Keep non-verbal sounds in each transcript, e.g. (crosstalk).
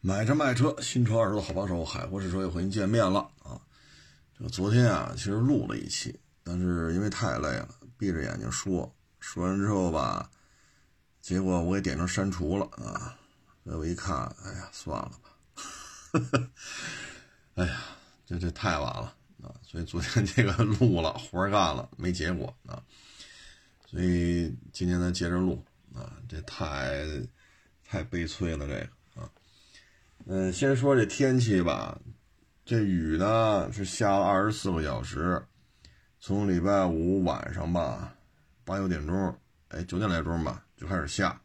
买车卖车，新车二手的好帮手，海阔试车又和您见面了啊！这个昨天啊，其实录了一期，但是因为太累了，闭着眼睛说，说完之后吧，结果我给点成删除了啊！所以我一看，哎呀，算了吧，(laughs) 哎呀，这这太晚了啊！所以昨天这个录了，活干了，没结果啊！所以今天咱接着录啊，这太太悲催了，这个。嗯，先说这天气吧，这雨呢是下了二十四个小时，从礼拜五晚上吧，八九点钟，哎，九点来钟吧就开始下，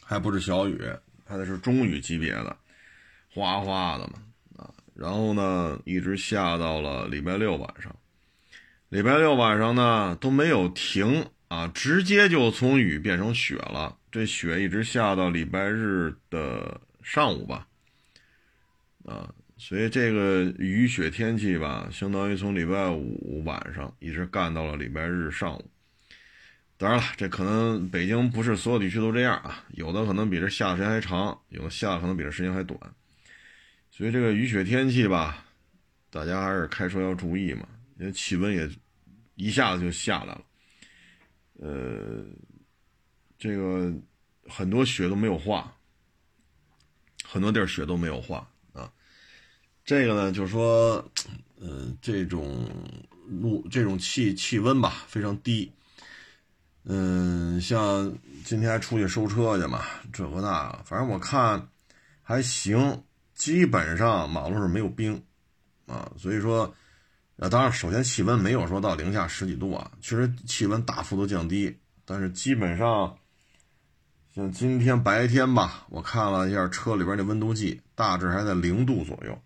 还不是小雨，还得是中雨级别的，哗哗的嘛啊，然后呢一直下到了礼拜六晚上，礼拜六晚上呢都没有停啊，直接就从雨变成雪了，这雪一直下到礼拜日的。上午吧，啊，所以这个雨雪天气吧，相当于从礼拜五晚上一直干到了礼拜日上午。当然了，这可能北京不是所有地区都这样啊，有的可能比这下的时间还长，有的下的可能比这时间还短。所以这个雨雪天气吧，大家还是开车要注意嘛，因为气温也一下子就下来了。呃，这个很多雪都没有化。很多地儿雪都没有化啊，这个呢，就是说，嗯，这种路这种气气温吧，非常低。嗯，像今天还出去收车去嘛，这个那，反正我看还行，基本上马路上没有冰啊，所以说，啊，当然，首先气温没有说到零下十几度啊，确实气温大幅度降低，但是基本上。像今天白天吧，我看了一下车里边的温度计，大致还在零度左右。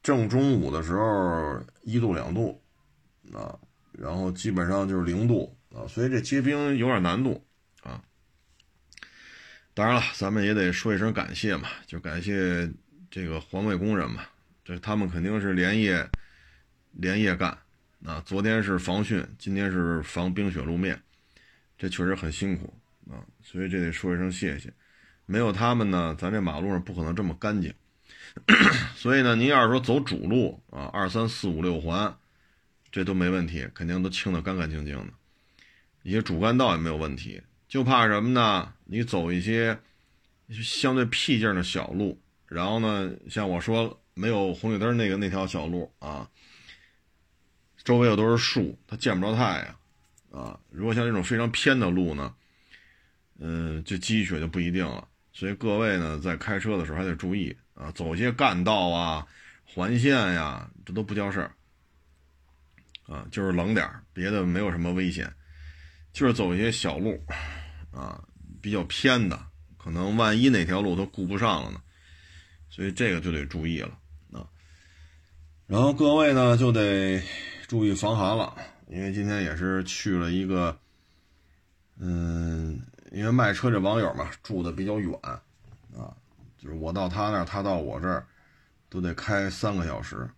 正中午的时候一度两度，啊，然后基本上就是零度啊，所以这结冰有点难度啊。当然了，咱们也得说一声感谢嘛，就感谢这个环卫工人嘛，这他们肯定是连夜连夜干啊。昨天是防汛，今天是防冰雪路面，这确实很辛苦。啊，所以这得说一声谢谢，没有他们呢，咱这马路上不可能这么干净。(clears throat) 所以呢，您要是说走主路啊，二三四五六环，这都没问题，肯定都清的干干净净的。一些主干道也没有问题，就怕什么呢？你走一些相对僻静的小路，然后呢，像我说没有红绿灯那个那条小路啊，周围又都是树，它见不着太阳啊。如果像这种非常偏的路呢？嗯，这积雪就不一定了，所以各位呢，在开车的时候还得注意啊，走一些干道啊、环线呀，这都不叫事儿啊，就是冷点儿，别的没有什么危险，就是走一些小路啊，比较偏的，可能万一哪条路都顾不上了呢，所以这个就得注意了啊。然后各位呢，就得注意防寒了，因为今天也是去了一个，嗯。因为卖车这网友嘛，住的比较远，啊，就是我到他那儿，他到我这儿，都得开三个小时。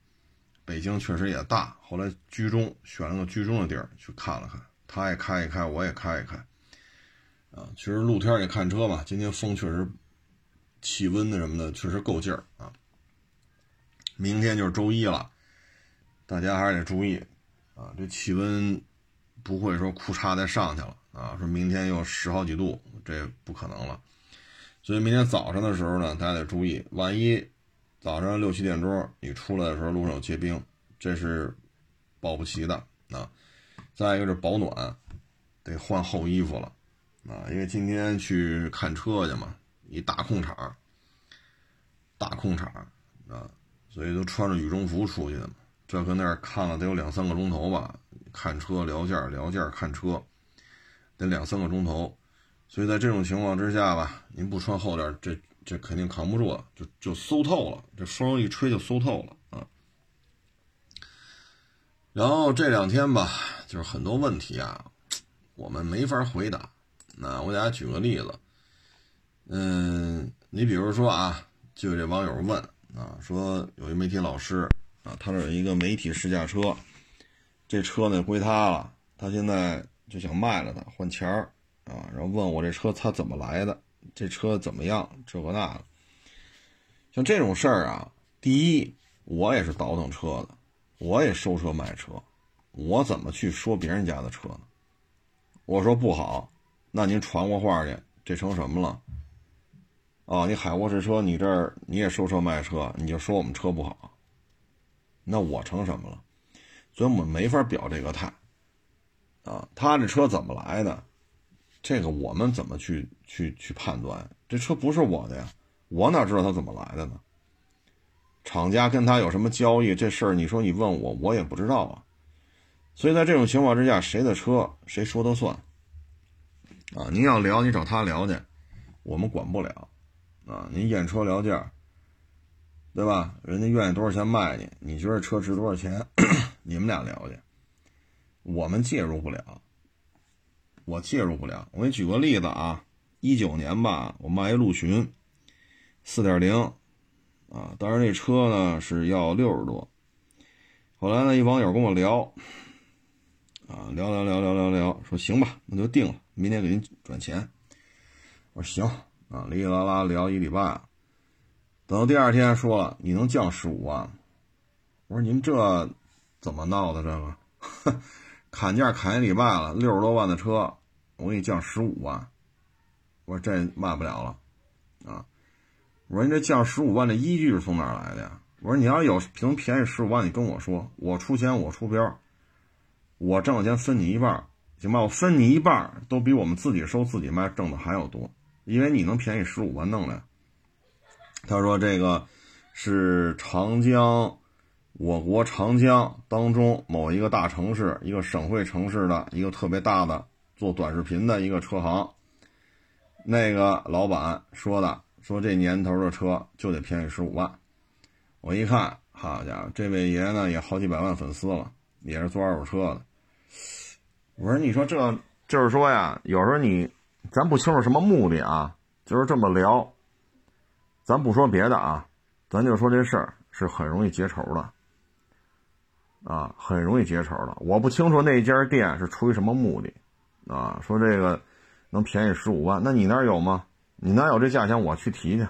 北京确实也大，后来居中选了个居中的地儿去看了看，他也开一开，我也开一开，啊，其实露天也看车嘛。今天风确实，气温的什么的确实够劲儿啊。明天就是周一了，大家还是得注意，啊，这气温不会说库嚓再上去了。啊，说明天又十好几度，这不可能了。所以明天早上的时候呢，大家得注意，万一早上六七点钟你出来的时候路上有结冰，这是保不齐的啊。再一个是保暖，得换厚衣服了啊，因为今天去看车去嘛，一大空场，大空场啊，所以都穿着羽绒服出去的嘛。这搁那儿看了得有两三个钟头吧，看车聊价聊价看车。得两三个钟头，所以在这种情况之下吧，您不穿厚点，这这肯定扛不住了，就就馊透了，这风一吹就馊透了啊。然后这两天吧，就是很多问题啊，我们没法回答。那我给大家举个例子，嗯，你比如说啊，就有这网友问啊，说有一媒体老师啊，他这有一个媒体试驾车，这车呢归他了，他现在。就想卖了它换钱儿啊，然后问我这车他怎么来的这车怎么样？这个那个。像这种事儿啊，第一，我也是倒腾车的，我也收车卖车，我怎么去说别人家的车呢？我说不好，那您传过话去，这成什么了？啊，你海沃士车，你这儿你也收车卖车，你就说我们车不好，那我成什么了？所以我们没法表这个态。啊，他这车怎么来的？这个我们怎么去去去判断？这车不是我的呀，我哪知道他怎么来的呢？厂家跟他有什么交易？这事儿你说你问我，我也不知道啊。所以在这种情况之下，谁的车谁说的算？啊，您要聊，你找他聊去，我们管不了。啊，您验车聊价，对吧？人家愿意多少钱卖你？你觉得车值多少钱？(coughs) 你们俩聊去。我们介入不了，我介入不了。我给你举个例子啊，一九年吧，我卖一陆巡，四点零，啊，当时那车呢是要六十多。后来呢，一网友跟我聊，啊，聊聊聊聊聊聊，说行吧，那就定了，明天给您转钱。我说行，啊，哩哩啦啦聊一礼拜，等到第二天说了，你能降十五万？我说您这怎么闹的这个？(laughs) 砍价砍一礼拜了，六十多万的车，我给你降十五万。我说这卖不了了，啊！我说你这降十五万的依据是从哪来的呀？我说你要有能便宜十五万，你跟我说，我出钱，我出标，我挣的钱分你一半，行吧？我分你一半都比我们自己收自己卖挣的还要多，因为你能便宜十五万弄来。他说这个是长江。我国长江当中某一个大城市，一个省会城市的一个特别大的做短视频的一个车行，那个老板说的，说这年头的车就得便宜十五万。我一看，好家伙，这位爷呢也好几百万粉丝了，也是做二手车的。我说，你说这就是说呀，有时候你咱不清楚什么目的啊，就是这么聊，咱不说别的啊，咱就说这事儿是很容易结仇的。啊，很容易结仇的。我不清楚那家店是出于什么目的，啊，说这个能便宜十五万，那你那儿有吗？你那有这价钱，我去提去，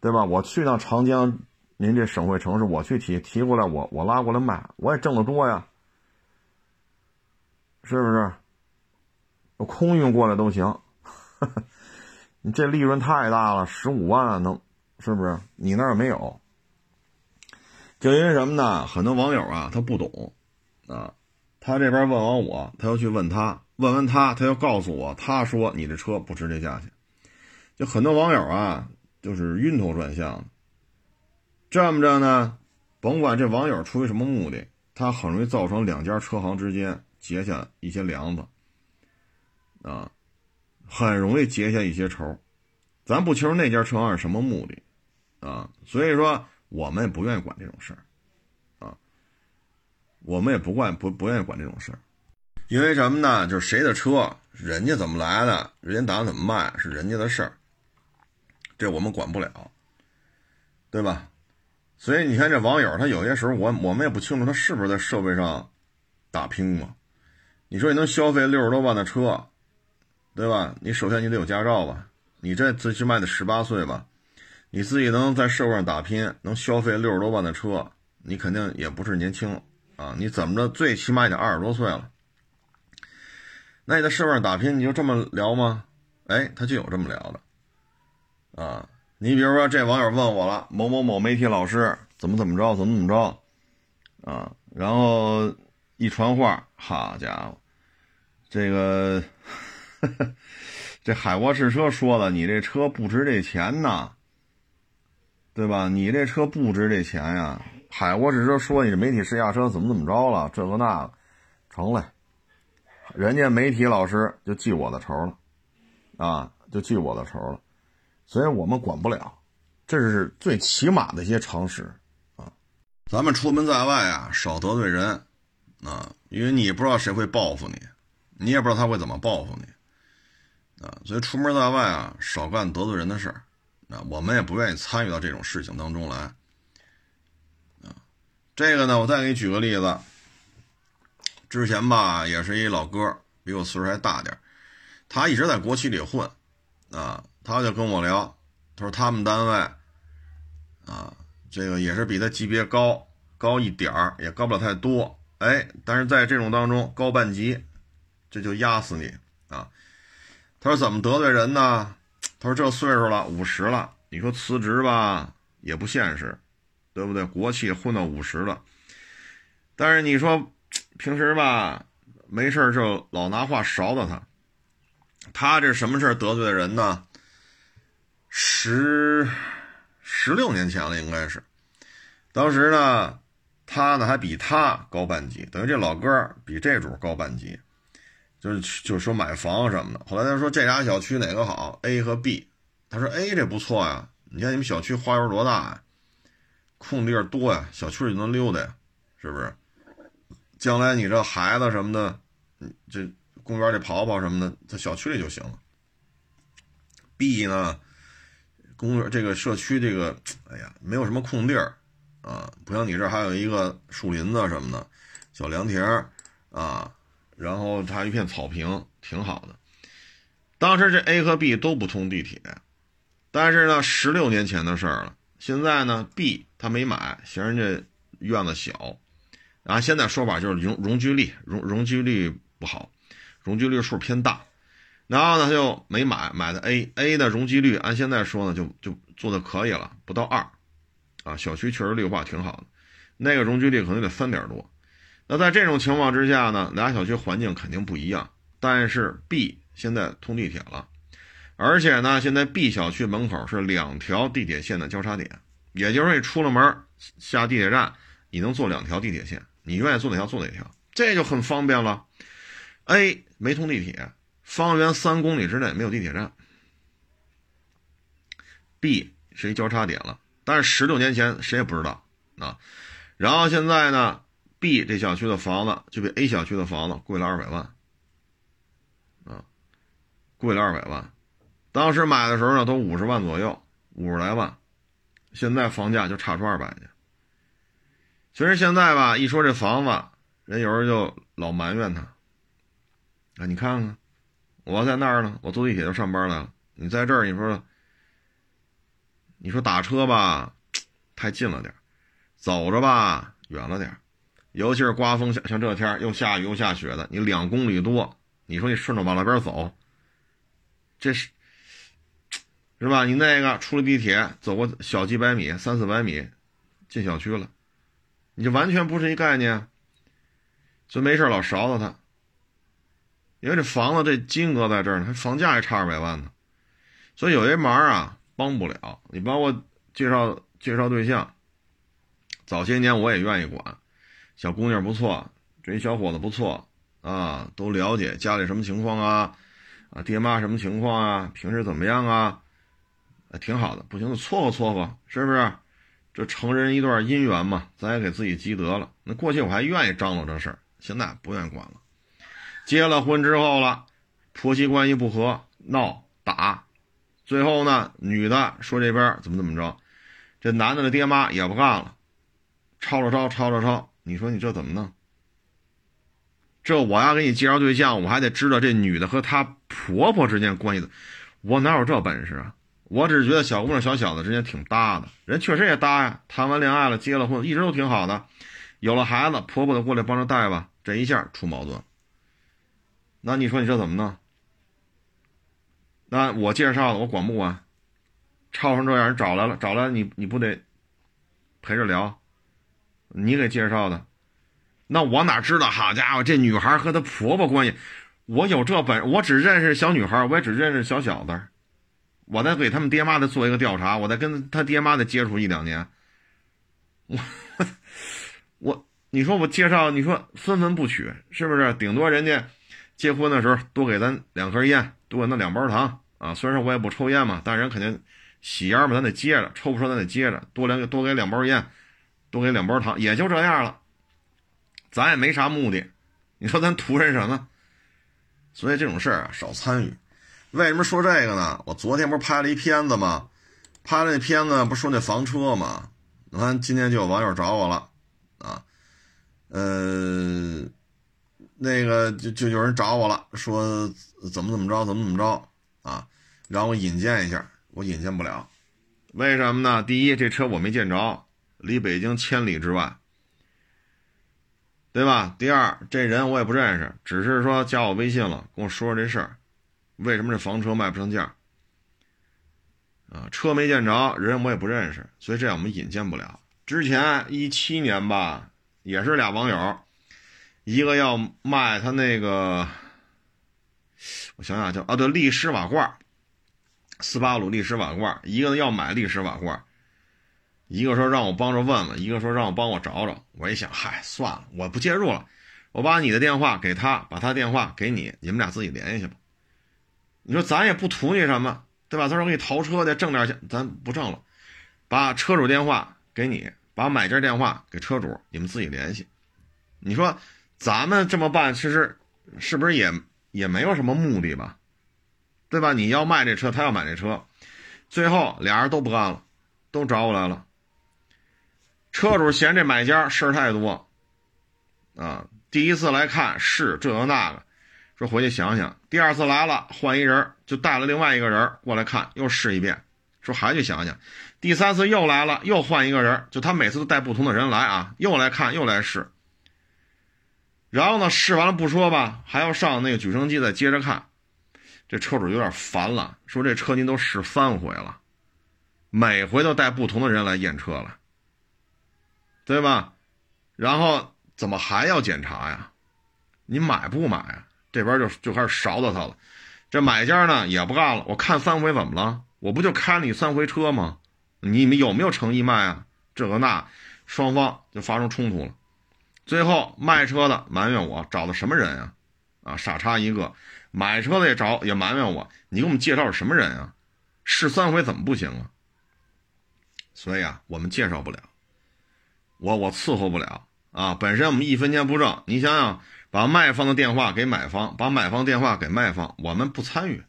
对吧？我去趟长江，您这省会城市，我去提提过来，我我拉过来卖，我也挣得多呀，是不是？我空运过来都行，(laughs) 你这利润太大了，十五万能，是不是？你那儿没有？就因为什么呢？很多网友啊，他不懂，啊，他这边问完我，他又去问他，问完他，他又告诉我，他说你这车不值这价钱。就很多网友啊，就是晕头转向。这么着呢，甭管这网友出于什么目的，他很容易造成两家车行之间结下一些梁子，啊，很容易结下一些仇。咱不清楚那家车行是什么目的，啊，所以说。我们也不愿意管这种事儿，啊，我们也不管不不愿意管这种事儿，因为什么呢？就是谁的车，人家怎么来的，人家打算怎么卖是人家的事儿，这我们管不了，对吧？所以你看这网友，他有些时候我我们也不清楚他是不是在社会上打拼嘛。你说你能消费六十多万的车，对吧？你首先你得有驾照吧，你这最起码得十八岁吧。你自己能在社会上打拼，能消费六十多万的车，你肯定也不是年轻啊！你怎么着，最起码也得二十多岁了。那你在社会上打拼，你就这么聊吗？哎，他就有这么聊的啊！你比如说，这网友问我了，某某某媒体老师怎么怎么着，怎么怎么着啊？然后一传话，好家伙，这个 (laughs) 这海沃士车说了，你这车不值这钱呐。对吧？你这车不值这钱呀！海沃士车说你这媒体试驾车怎么怎么着了？这个那个，成了，人家媒体老师就记我的仇了，啊，就记我的仇了，所以我们管不了，这是最起码的一些常识啊。咱们出门在外啊，少得罪人啊，因为你不知道谁会报复你，你也不知道他会怎么报复你啊，所以出门在外啊，少干得罪人的事儿。啊，我们也不愿意参与到这种事情当中来。啊，这个呢，我再给你举个例子。之前吧，也是一老哥，比我岁数还大点他一直在国企里混。啊，他就跟我聊，他说他们单位啊，这个也是比他级别高高一点儿，也高不了太多，哎，但是在这种当中高半级，这就压死你啊。他说怎么得罪人呢？他说这岁数了，五十了，你说辞职吧也不现实，对不对？国企混到五十了，但是你说平时吧。没事就老拿话勺到他，他这什么事得罪的人呢？十十六年前了，应该是。当时呢，他呢还比他高半级，等于这老哥比这主高半级，就是就是说买房什么的。后来他说这俩小区哪个好？A 和 B。他说 A 这不错呀，你看你们小区花园多大呀，空地儿多呀，小区里能溜达呀，是不是？将来你这孩子什么的。这公园里跑跑什么的，在小区里就行了。B 呢，公园这个社区这个，哎呀，没有什么空地儿啊，不像你这还有一个树林子什么的，小凉亭啊，然后它一片草坪，挺好的。当时这 A 和 B 都不通地铁，但是呢，十六年前的事儿了。现在呢，B 他没买，嫌人家院子小，然后现在说法就是容容积率容容积率。不好，容积率数偏大，然后呢他就没买，买的 A，A 的容积率按现在说呢就就做的可以了，不到二，啊，小区确实绿化挺好的，那个容积率可能得三点多。那在这种情况之下呢，俩小区环境肯定不一样，但是 B 现在通地铁了，而且呢现在 B 小区门口是两条地铁线的交叉点，也就是你出了门下地铁站，你能坐两条地铁线，你愿意坐哪条坐哪条，这就很方便了。A 没通地铁，方圆三公里之内没有地铁站。B 是一交叉点了，但是十六年前谁也不知道啊。然后现在呢，B 这小区的房子就比 A 小区的房子贵了二百万，啊，贵了二百万。当时买的时候呢，都五十万左右，五十来万，现在房价就差出二百去。其实现在吧，一说这房子，人有时候就老埋怨他。啊，你看看，我在那儿呢，我坐地铁就上班了。你在这儿，你说，你说打车吧，(tsk) 太近了点走着吧，远了点尤其是刮风像像这天又下雨又下雪的，你两公里多，你说你顺着往那边走，这是是吧？你那个出了地铁，走过小几百米，三四百米，进小区了，你就完全不是一概念。所以没事老勺子他。因为这房子这金额在这儿呢，还房价还差二百万呢，所以有些忙啊帮不了。你帮我介绍介绍对象，早些年我也愿意管，小姑娘不错，这一小伙子不错啊，都了解家里什么情况啊，啊爹妈什么情况啊，平时怎么样啊，挺好的。不行就撮合撮合，是不是？这成人一段姻缘嘛，咱也给自己积德了。那过去我还愿意张罗这事儿，现在不愿意管了。结了婚之后了，婆媳关系不和，闹打，最后呢，女的说这边怎么怎么着，这男的的爹妈也不干了，吵吵吵吵吵吵，你说你这怎么弄？这我要给你介绍对象，我还得知道这女的和她婆婆之间关系的，我哪有这本事啊？我只是觉得小姑娘小小子之间挺搭的，人确实也搭呀，谈完恋爱了，结了婚，一直都挺好的，有了孩子，婆婆就过来帮着带吧，这一下出矛盾。那你说你这怎么弄？那我介绍的我管不管？吵成这样人找来了，找来你你不得陪着聊？你给介绍的，那我哪知道？好家伙，这女孩和她婆婆关系，我有这本，我只认识小女孩，我也只认识小小子。我再给他们爹妈的做一个调查，我再跟他爹妈的接触一两年。我 (laughs) 我，你说我介绍，你说分文不取，是不是？顶多人家。结婚的时候多给咱两盒烟，多给那两包糖啊！虽然说我也不抽烟嘛，但人肯定喜烟嘛，咱得接着抽不抽咱得接着，多两多给两包烟，多给两包糖，也就这样了。咱也没啥目的，你说咱图人什么？所以这种事儿啊少参与。为什么说这个呢？我昨天不是拍了一片子吗？拍了那片子不说那房车吗？你看今天就有网友找我了啊，呃。那个就就有人找我了，说怎么怎么着，怎么怎么着啊？让我引荐一下，我引荐不了，为什么呢？第一，这车我没见着，离北京千里之外，对吧？第二，这人我也不认识，只是说加我微信了，跟我说说这事儿，为什么这房车卖不上价？啊，车没见着，人我也不认识，所以这样我们引荐不了。之前一七年吧，也是俩网友，一个要卖他那个，我想想叫啊，对，力狮瓦罐，斯巴鲁力狮瓦罐，一个要买力狮瓦罐，一个说让我帮着问问，一个说让我帮我找找。我一想，嗨，算了，我不介入了，我把你的电话给他，把他电话给你，你们俩自己联系吧。你说咱也不图你什么。对吧？他说给你淘车的，挣点钱，咱不挣了。把车主电话给你，把买家电话给车主，你们自己联系。你说咱们这么办，其实是不是也也没有什么目的吧？对吧？你要卖这车，他要买这车，最后俩人都不干了，都找我来了。车主嫌这买家事儿太多啊，第一次来看是这个那个。说回去想想，第二次来了换一人，就带了另外一个人过来看，又试一遍。说还去想想，第三次又来了，又换一个人，就他每次都带不同的人来啊，又来看又来试。然后呢，试完了不说吧，还要上那个举升机再接着看。这车主有点烦了，说这车您都试三回了，每回都带不同的人来验车了，对吧？然后怎么还要检查呀？你买不买啊？这边就就开始勺到他了，这买家呢也不干了。我看三回怎么了？我不就开了你三回车吗？你们有没有诚意卖啊？这个那，双方就发生冲突了。最后卖车的埋怨我找的什么人呀？啊，傻叉一个。买车的也找也埋怨我，你给我们介绍是什么人啊？试三回怎么不行啊？所以啊，我们介绍不了，我我伺候不了啊。本身我们一分钱不挣，你想想。把卖方的电话给买方，把买方电话给卖方，我们不参与。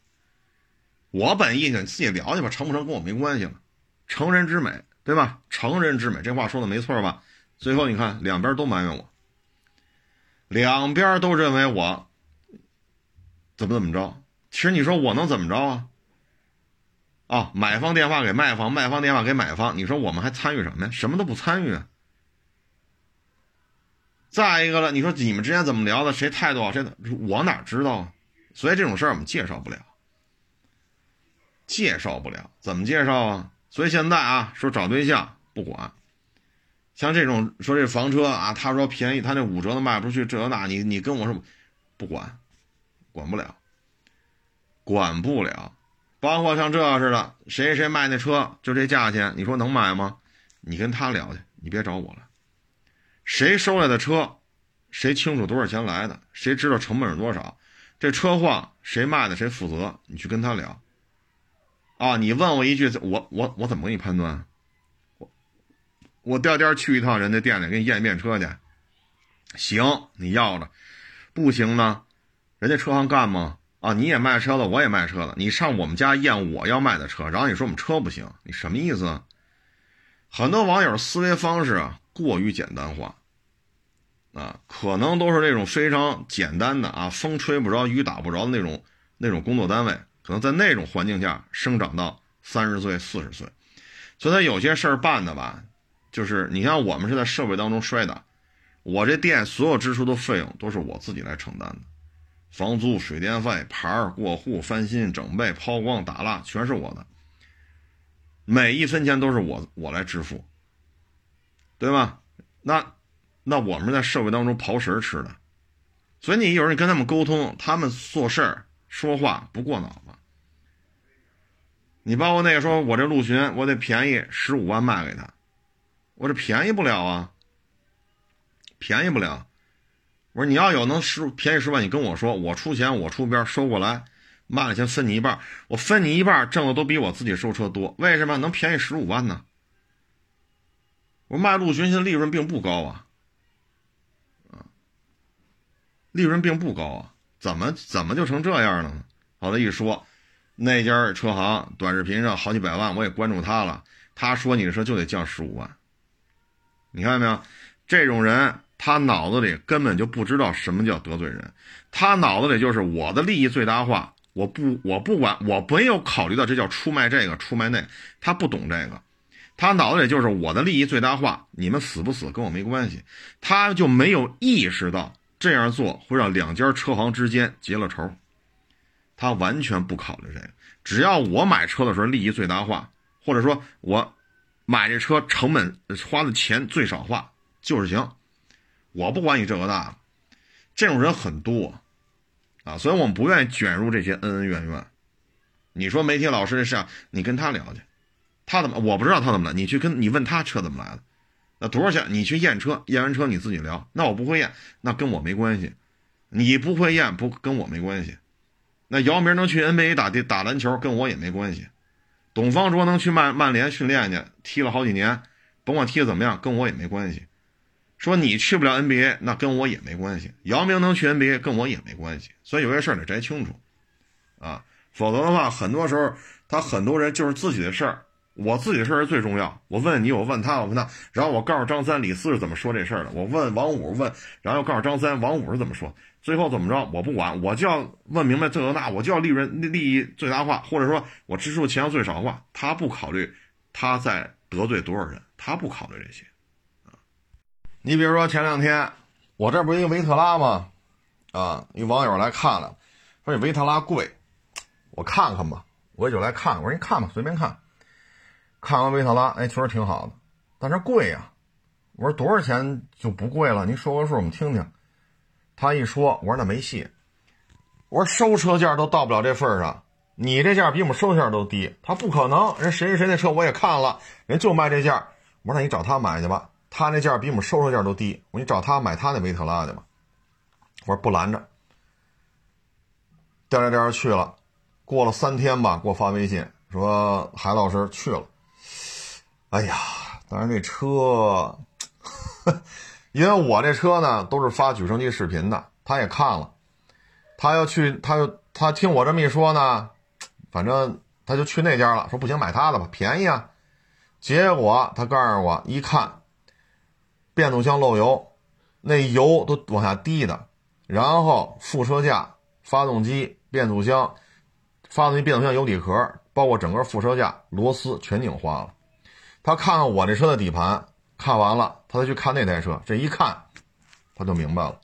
我本意你自己聊去吧，成不成跟我没关系了。成人之美，对吧？成人之美，这话说的没错吧？最后你看，两边都埋怨我，两边都认为我怎么怎么着。其实你说我能怎么着啊？啊，买方电话给卖方，卖方电话给买方，你说我们还参与什么呀？什么都不参与啊。再一个了，你说你们之间怎么聊的？谁态度好？谁我哪知道啊？所以这种事儿我们介绍不了，介绍不了，怎么介绍啊？所以现在啊，说找对象不管，像这种说这房车啊，他说便宜，他那五折都卖不出去，这那，你你跟我说不管，管不了，管不了，包括像这似的，谁谁卖那车就这价钱，你说能买吗？你跟他聊去，你别找我了。谁收来的车，谁清楚多少钱来的，谁知道成本是多少，这车况谁卖的谁负责，你去跟他聊。啊，你问我一句，我我我怎么给你判断？我我调颠去一趟人家店里给你验一遍车去，行，你要着，不行呢，人家车行干吗？啊，你也卖车了，我也卖车了，你上我们家验我要卖的车，然后你说我们车不行，你什么意思？很多网友思维方式啊。过于简单化，啊，可能都是那种非常简单的啊，风吹不着、雨打不着的那种那种工作单位，可能在那种环境下生长到三十岁、四十岁，所以他有些事儿办的吧，就是你像我们是在社会当中摔的，我这店所有支出的费用都是我自己来承担的，房租、水电费、牌儿、过户、翻新、整备、抛光、打蜡，全是我的，每一分钱都是我我来支付。对吧？那，那我们在社会当中刨食吃的，所以你有时候你跟他们沟通，他们做事儿说话不过脑子。你包括那个说，我这陆巡我得便宜十五万卖给他，我这便宜不了啊，便宜不了。我说你要有能十便宜十万，你跟我说，我出钱，我出边收过来，卖了钱分你一半，我分你一半，挣的都比我自己收车多。为什么能便宜十五万呢？我卖陆巡现在利润并不高啊，啊，利润并不高啊，怎么怎么就成这样了呢？好的一说，那家车行短视频上好几百万，我也关注他了。他说你的车就得降十五万，你看见没有？这种人他脑子里根本就不知道什么叫得罪人，他脑子里就是我的利益最大化，我不我不管，我没有考虑到这叫出卖这个出卖那，他不懂这个，他脑子里就是我的利益最大化，你们死不死跟我没关系，他就没有意识到这样做会让两家车行之间结了仇，他完全不考虑这个，只要我买车的时候利益最大化，或者说我买这车成本花的钱最少化就是行，我不管你这个那，这种人很多。啊，所以我们不愿意卷入这些恩恩怨怨。你说媒体老师这事，你跟他聊去，他怎么我不知道他怎么了，你去跟你问他车怎么来的，那多少钱？你去验车，验完车你自己聊。那我不会验，那跟我没关系。你不会验不跟我没关系。那姚明能去 NBA 打打篮球，跟我也没关系。董方卓能去曼曼联训练去，踢了好几年，甭管踢的怎么样，跟我也没关系。说你去不了 NBA，那跟我也没关系。姚明能去 NBA，跟我也没关系。所以有些事儿得摘清楚，啊，否则的话，很多时候他很多人就是自己的事儿，我自己事儿最重要。我问你，我问他，我问他，然后我告诉张三、李四是怎么说这事儿的。我问王五，问，然后又告诉张三、王五是怎么说。最后怎么着，我不管，我就要问明白这个那，我就要利润利益最大化，或者说我支出钱要最少化。他不考虑他在得罪多少人，他不考虑这些。你比如说前两天，我这不是一个维特拉吗？啊，一网友来看了，说这维特拉贵，我看看吧，我也就来看。我说你看吧，随便看。看完维特拉，哎，确实挺好的，但是贵呀。我说多少钱就不贵了？您说个数，我们听听。他一说，我说那没戏。我说收车价都到不了这份上，你这价比我们收价都低。他不可能，人谁谁谁那车我也看了，人就卖这价。我说那你找他买去吧。他那价比我们收车价都低，我说你找他买他那维特拉去吧。我说不拦着，调来调去了，过了三天吧，给我发微信说海老师去了。哎呀，当然这车，(laughs) 因为我这车呢都是发举升机视频的，他也看了，他要去，他他听我这么一说呢，反正他就去那家了，说不行买他的吧，便宜啊。结果他告诉我一看。变速箱漏油，那油都往下滴的，然后副车架、发动机、变速箱、发动机、变速箱油底壳，包括整个副车架螺丝全拧花了。他看看我这车的底盘，看完了，他再去看那台车，这一看，他就明白了，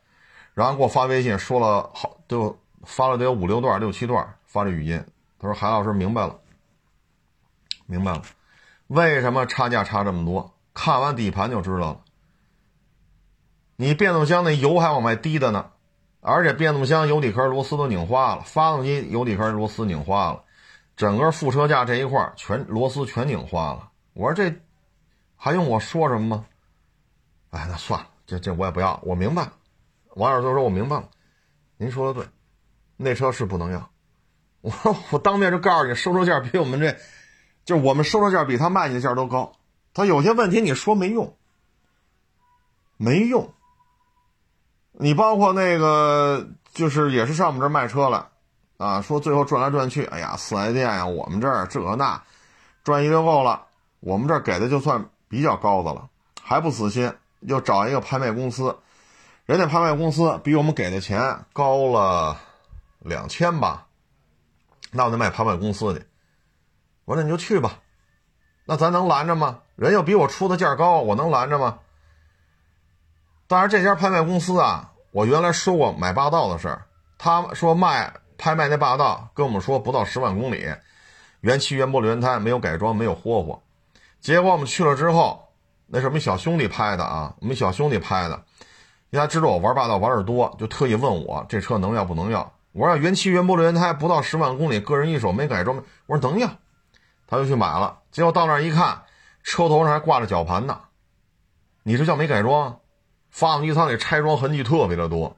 然后给我发微信说了好，都发了得有五六段、六七段，发这语音。他说：“韩老师明白了，明白了，为什么差价差这么多？看完底盘就知道了。”你变速箱那油还往外滴的呢，而且变速箱油底壳螺丝都拧花了，发动机油底壳螺丝拧花了，整个副车架这一块全螺丝全拧花了。我说这还用我说什么吗？哎，那算了，这这我也不要。我明白了，网友就说我明白了，您说的对，那车是不能要。我说我当面就告诉你，收车价比我们这，就我们收车价比他卖你的价都高。他有些问题你说没用，没用。你包括那个，就是也是上我们这卖车了，啊，说最后转来转去，哎呀，四 S 店呀，我们这儿这那，转一溜够了，我们这儿给的就算比较高的了，还不死心，又找一个拍卖公司，人家拍卖公司比我们给的钱高了两千吧，那我得卖拍卖公司去，我说你就去吧，那咱能拦着吗？人又比我出的价高，我能拦着吗？但是这家拍卖公司啊，我原来说过买霸道的事儿，他说卖拍卖那霸道，跟我们说不到十万公里，原漆原玻璃原胎，没有改装，没有霍霍。结果我们去了之后，那是我们小兄弟拍的啊，我们小兄弟拍的，人家知道我玩霸道玩的多，就特意问我这车能要不能要。我说原漆原玻璃原胎，不到十万公里，个人一手没改装，我说能要，他就去买了。结果到那一看，车头上还挂着绞盘呢，你这叫没改装？发动机舱里拆装痕迹特别的多，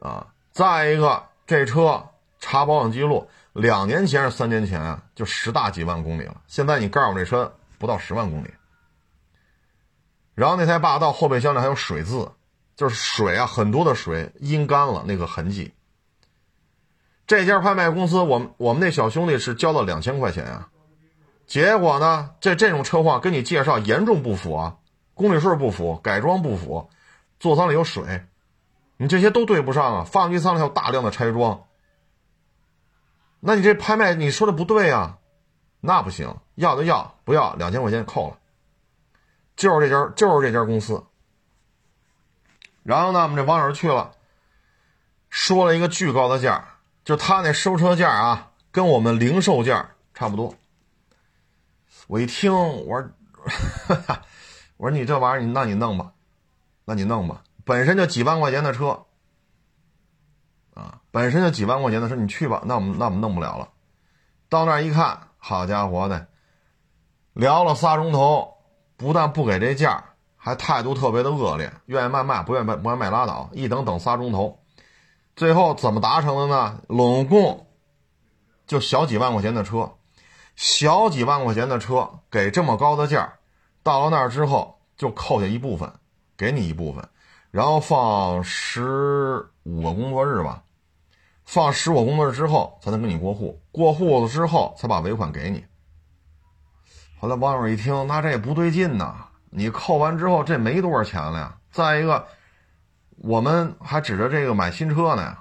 啊，再一个，这车查保养记录，两年前是三年前啊，就十大几万公里了。现在你告诉我这车不到十万公里，然后那台霸道后备箱里还有水渍，就是水啊，很多的水阴干了那个痕迹。这家拍卖公司，我们我们那小兄弟是交了两千块钱啊，结果呢，这这种车况跟你介绍严重不符啊。公里数不符，改装不符，座舱里有水，你这些都对不上啊！发动机舱里还有大量的拆装，那你这拍卖你说的不对呀，那不行，要就要，不要两千块钱扣了。就是这家，就是这家公司。然后呢，我们这网友去了，说了一个巨高的价，就他那收车价啊，跟我们零售价差不多。我一听，我说，(laughs) 我说你这玩意儿，你那你弄吧，那你弄吧，本身就几万块钱的车，啊，本身就几万块钱的车，你去吧，那我们那我们弄不了了。到那儿一看，好家伙的，聊了仨钟头。不但不给这价，还态度特别的恶劣，愿意卖卖，不愿意卖不愿意卖拉倒。一等等仨钟头，最后怎么达成的呢？拢共就小几万块钱的车，小几万块钱的车给这么高的价，到了那儿之后就扣下一部分，给你一部分，然后放十五个工作日吧，放十五工作日之后才能给你过户，过户了之后才把尾款给你。后来网友一听，那这也不对劲呐！你扣完之后，这没多少钱了呀。再一个，我们还指着这个买新车呢。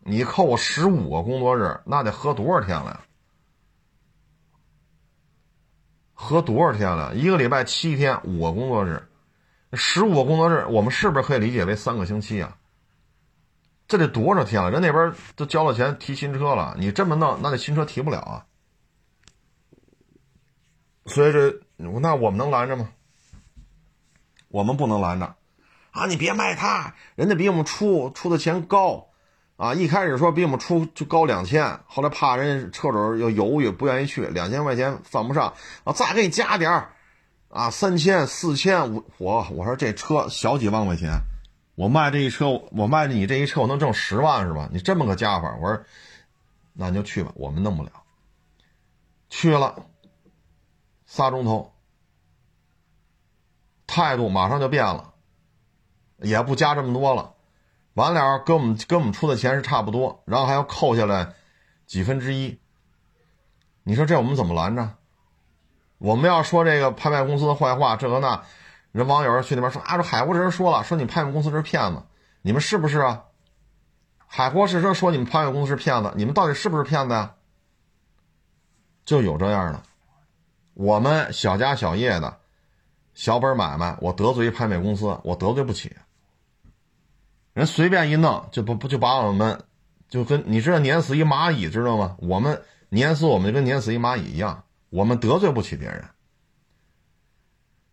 你扣我十五个工作日，那得合多少天了呀？合多少天了？一个礼拜七天，五个工作日，十五个工作日，我们是不是可以理解为三个星期啊？这得多少天了？人那边都交了钱提新车了，你这么弄，那这新车提不了啊。所以这那我们能拦着吗？我们不能拦着，啊！你别卖他，人家比我们出出的钱高，啊！一开始说比我们出就高两千，后来怕人家车主又犹豫不愿意去，两千块钱犯不上，啊！再给你加点，啊，三千、四千五，我我说这车小几万块钱，我卖这一车，我卖你这一车，我能挣十万是吧？你这么个加法，我说那你就去吧，我们弄不了，去了。仨钟头，态度马上就变了，也不加这么多了，完了跟我们跟我们出的钱是差不多，然后还要扣下来几分之一。你说这我们怎么拦着？我们要说这个拍卖公司的坏话，这个那，人网友去那边说啊，这海国人说了，说你们拍卖公司是骗子，你们是不是啊？海国试车说你们拍卖公司是骗子，你们到底是不是骗子呀？就有这样的。我们小家小业的，小本买卖，我得罪一拍卖公司，我得罪不起。人随便一弄，就不不就把我们，就跟你知道碾死一蚂蚁，知道吗？我们碾死我们就跟碾死一蚂蚁一样，我们得罪不起别人。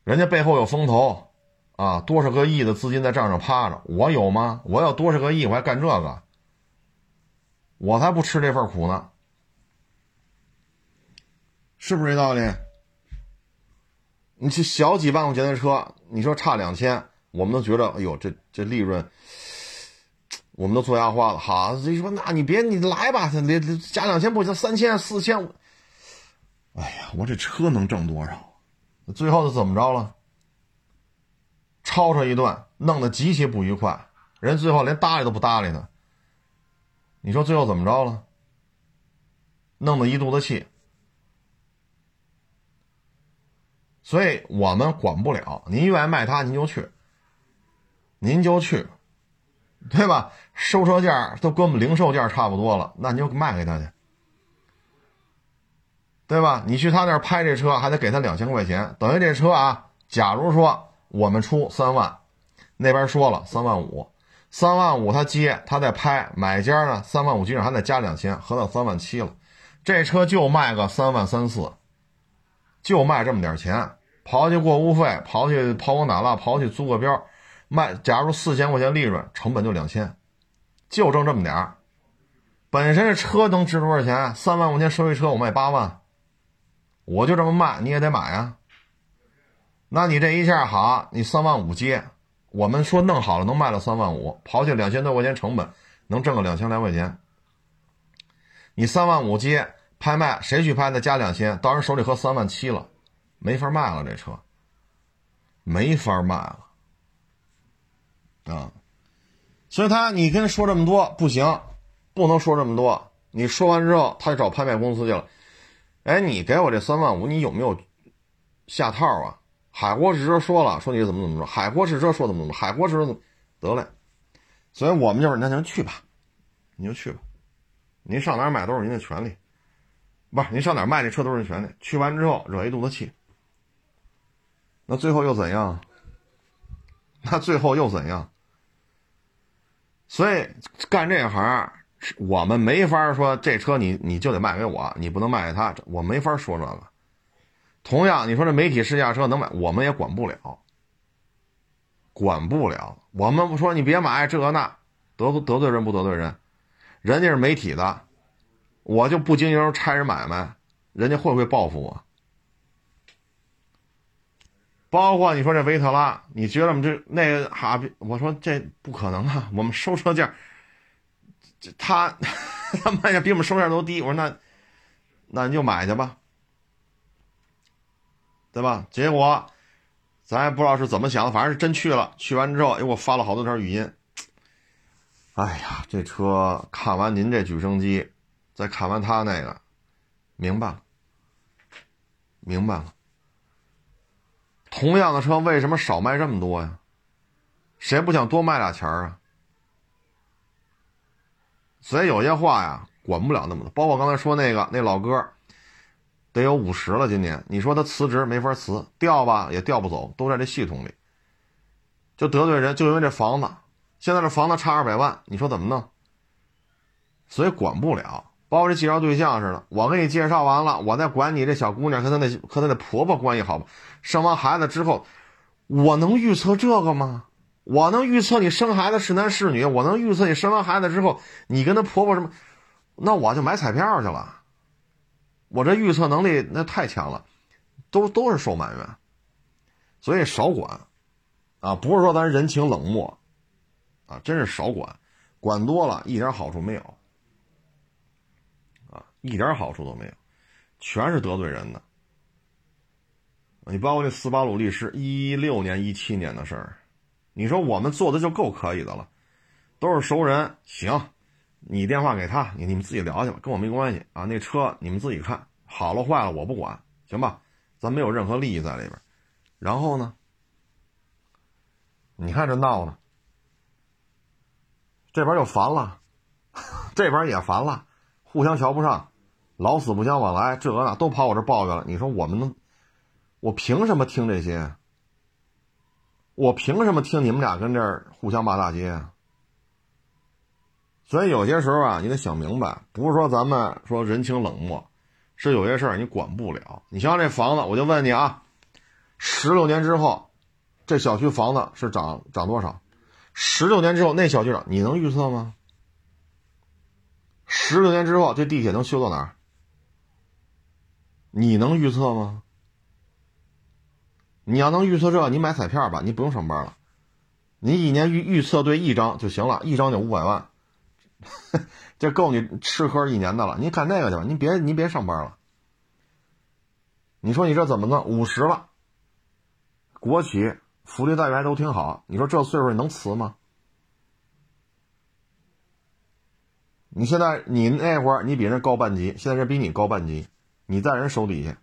人家背后有风投，啊，多少个亿的资金在账上趴着，我有吗？我要多少个亿，我还干这个？我才不吃这份苦呢，是不是这道理？你去小几万块钱的车，你说差两千，我们都觉得，哎呦，这这利润，我们都做牙花了。好，你说，那你别你来吧，连加两千不行，三千四千。哎呀，我这车能挣多少？最后是怎么着了？吵吵一顿，弄得极其不愉快，人最后连搭理都不搭理他。你说最后怎么着了？弄得一肚子气。所以我们管不了，您愿意卖他，您就去，您就去，对吧？收车价都跟我们零售价差不多了，那你就卖给他去，对吧？你去他那儿拍这车，还得给他两千块钱，等于这车啊，假如说我们出三万，那边说了三万五，三万五他接，他再拍，买家呢三万五基上还得加两千，合到三万七了，这车就卖个三万三四。就卖这么点钱，刨去过户费，刨去抛光打蜡，刨去租个标，卖。假如四千块钱利润，成本就两千，就挣这么点。本身这车能值多少钱？三万块钱收一车，我卖八万，我就这么卖，你也得买啊。那你这一下好，你三万五接，我们说弄好了能卖了三万五，刨去两千多块钱成本，能挣个两千来块钱。你三万五接。拍卖谁去拍？那加两千，到人手里合三万七了，没法卖了这车，没法卖了啊！所以他你跟他说这么多不行，不能说这么多。你说完之后，他就找拍卖公司去了。哎，你给我这三万五，你有没有下套啊？海阔试车说了，说你怎么怎么着？海阔试车说怎么怎么？海阔试车怎么得嘞。所以我们就是那就去吧，你就去吧。您上哪儿买都是您的权利，不是您上哪儿卖这车都是您权利。去完之后惹一肚子气，那最后又怎样？(laughs) 那最后又怎样？所以干这行，我们没法说这车你你就得卖给我，你不能卖给他，我没法说这个。同样，你说这媒体试驾车能买，我们也管不了，管不了。我们不说你别买这那，得得罪人不得罪人？人家是媒体的，我就不经营差人买卖，人家会不会报复我？包括你说这维特拉，你觉得我们这那个哈？我说这不可能啊！我们收车价，他 (laughs) 他卖价比我们收价都低。我说那那你就买去吧，对吧？结果咱也不知道是怎么想的，反正是真去了。去完之后，又给我发了好多条语音。哎呀，这车看完您这举升机，再看完他那个，明白了，明白了。同样的车为什么少卖这么多呀？谁不想多卖俩钱啊？所以有些话呀，管不了那么多。包括刚才说那个那老哥，得有五十了，今年你说他辞职没法辞，调吧也调不走，都在这系统里，就得罪人，就因为这房子。现在这房子差二百万，你说怎么弄？所以管不了。包括这介绍对象似的，我给你介绍完了，我再管你这小姑娘和她那和她的婆婆关系好不？生完孩子之后，我能预测这个吗？我能预测你生孩子是男是女？我能预测你生完孩子之后，你跟她婆婆什么？那我就买彩票去了。我这预测能力那太强了，都都是受埋怨。所以少管，啊，不是说咱人情冷漠，啊，真是少管，管多了一点好处没有。啊一点好处都没有，全是得罪人的。你包括那斯巴鲁力士，一六年、一七年的事儿，你说我们做的就够可以的了，都是熟人。行，你电话给他，你你们自己聊去吧，跟我没关系啊。那车你们自己看好了坏了我不管，行吧？咱没有任何利益在里边。然后呢，你看这闹的，这边就烦了，(laughs) 这边也烦了，互相瞧不上。老死不相往来，这那都跑我这抱怨了。你说我们能，我凭什么听这些？我凭什么听你们俩跟这儿互相骂大街啊？所以有些时候啊，你得想明白，不是说咱们说人情冷漠，是有些事儿你管不了。你像这房子，我就问你啊，十六年之后，这小区房子是涨涨多少？十六年之后那小区涨，你能预测吗？十六年之后这地铁能修到哪儿？你能预测吗？你要能预测这，你买彩票吧，你不用上班了，你一年预预测对一张就行了，一张就五百万，(laughs) 这够你吃喝一年的了。你干那个去吧，你别你别上班了。你说你这怎么弄？五十了，国企福利待遇还都挺好，你说这岁数能辞吗？你现在你那会儿你比人高半级，现在人比你高半级。你在人手底下，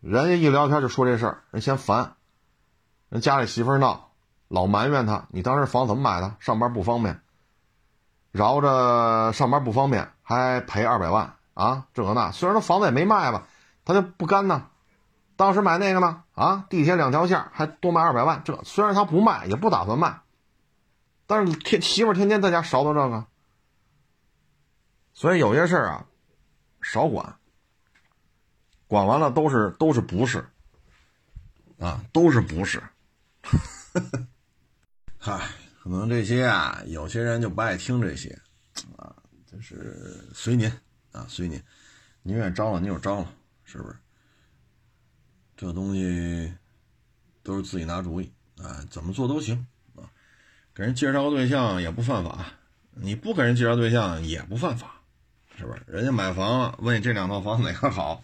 人家一聊天就说这事儿，人嫌烦，人家里媳妇闹，老埋怨他。你当时房怎么买的？上班不方便，绕着上班不方便，还赔二百万啊？这个那，虽然他房子也没卖吧，他就不干呢。当时买那个呢？啊，地铁两条线还多卖二百万。这虽然他不卖，也不打算卖，但是天媳妇天天在家勺叨这个，所以有些事儿啊。少管，管完了都是都是不是，啊，都是不是。(laughs) 嗨，可能这些啊，有些人就不爱听这些，啊，就是随您啊，随您，您愿招了您就招了，是不是？这东西都是自己拿主意啊，怎么做都行啊。给人介绍个对象也不犯法，你不给人介绍对象也不犯法。是不是人家买房？问你这两套房哪个好？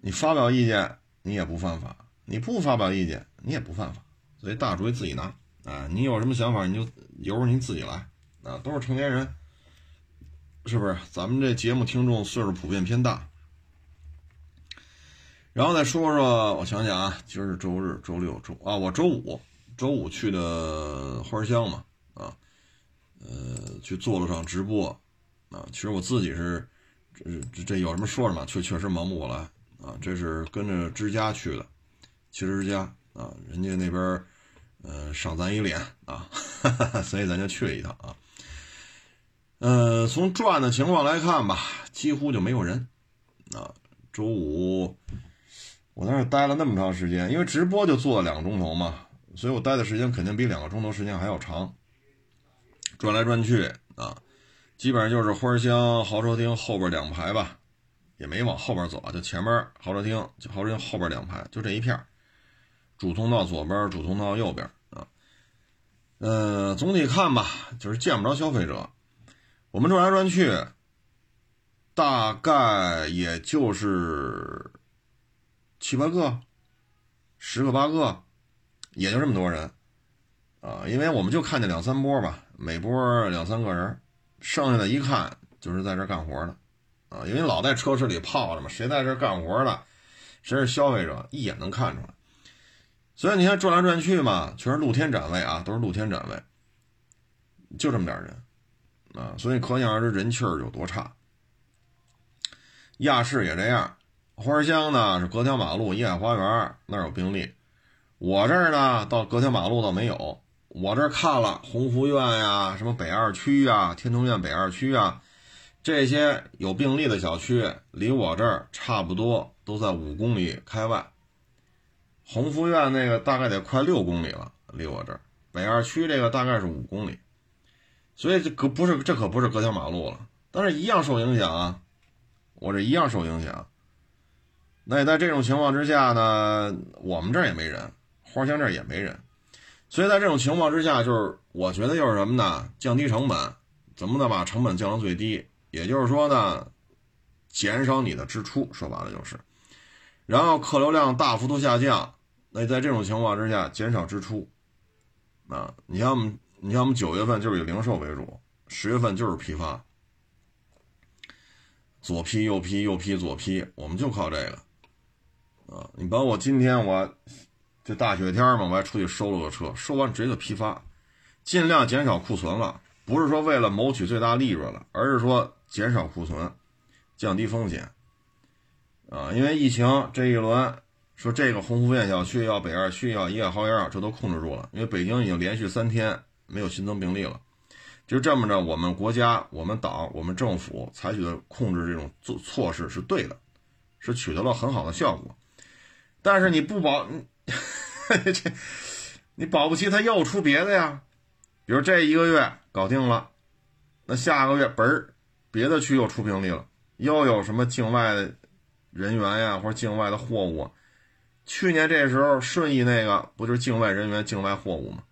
你发表意见，你也不犯法；你不发表意见，你也不犯法。所以大主意自己拿啊！你有什么想法，你就由着您自己来啊！都是成年人，是不是？咱们这节目听众岁数普遍偏大。然后再说说，我想想啊，今儿是周日、周六、周啊，我周五周五去的花香嘛啊，呃，去做了场直播，啊，其实我自己是，这这这有什么说什么，确确实忙不过来啊。这是跟着之家去的，汽车之家啊，人家那边，呃，赏咱一脸啊 (laughs) 哈哈，所以咱就去了一趟啊。呃，从转的情况来看吧，几乎就没有人啊。周五我在那待了那么长时间，因为直播就做了两个钟头嘛，所以我待的时间肯定比两个钟头时间还要长。转来转去啊，基本上就是花香豪车厅后边两排吧，也没往后边走啊，就前面豪车厅，就豪车厅后边两排，就这一片主通道左边，主通道右边啊。呃，总体看吧，就是见不着消费者。我们转来转去，大概也就是七八个、十个八个，也就这么多人啊，因为我们就看见两三波吧。每波两三个人，剩下的一看就是在这干活的，啊，因为老在车市里泡着嘛，谁在这干活的，谁是消费者，一眼能看出来。所以你看转来转去嘛，全是露天展位啊，都是露天展位，就这么点人，啊，所以可想而知人气儿有多差。亚市也这样，花乡呢是隔条马路，怡海花园那儿有宾利，我这儿呢到隔条马路倒没有。我这儿看了鸿福苑呀，什么北二区呀，天通苑北二区啊，这些有病例的小区，离我这儿差不多都在五公里开外。鸿福苑那个大概得快六公里了，离我这儿。北二区这个大概是五公里，所以这可不是，这可不是隔条马路了，但是一样受影响啊，我这一样受影响。那也在这种情况之下呢，我们这儿也没人，花乡这儿也没人。所以在这种情况之下，就是我觉得就是什么呢？降低成本，怎么能把成本降到最低？也就是说呢，减少你的支出，说白了就是，然后客流量大幅度下降。那在这种情况之下，减少支出。啊，你像我们，你像我们九月份就是以零售为主，十月份就是批发，左批右批右批左批，我们就靠这个。啊，你包括今天我。这大雪天嘛，我还出去收了个车，收完直接就批发，尽量减少库存了。不是说为了谋取最大利润了，而是说减少库存，降低风险。啊，因为疫情这一轮，说这个鸿福苑小区要北二区要颐海花园，这都控制住了。因为北京已经连续三天没有新增病例了，就这么着，我们国家、我们党、我们政府采取的控制这种措措施是对的，是取得了很好的效果。但是你不保。(laughs) 这，你保不齐他又出别的呀，比如这一个月搞定了，那下个月嘣儿，别的区又出病例了，又有什么境外的人员呀，或者境外的货物。去年这时候顺义那个不就是境外人员、境外货物吗？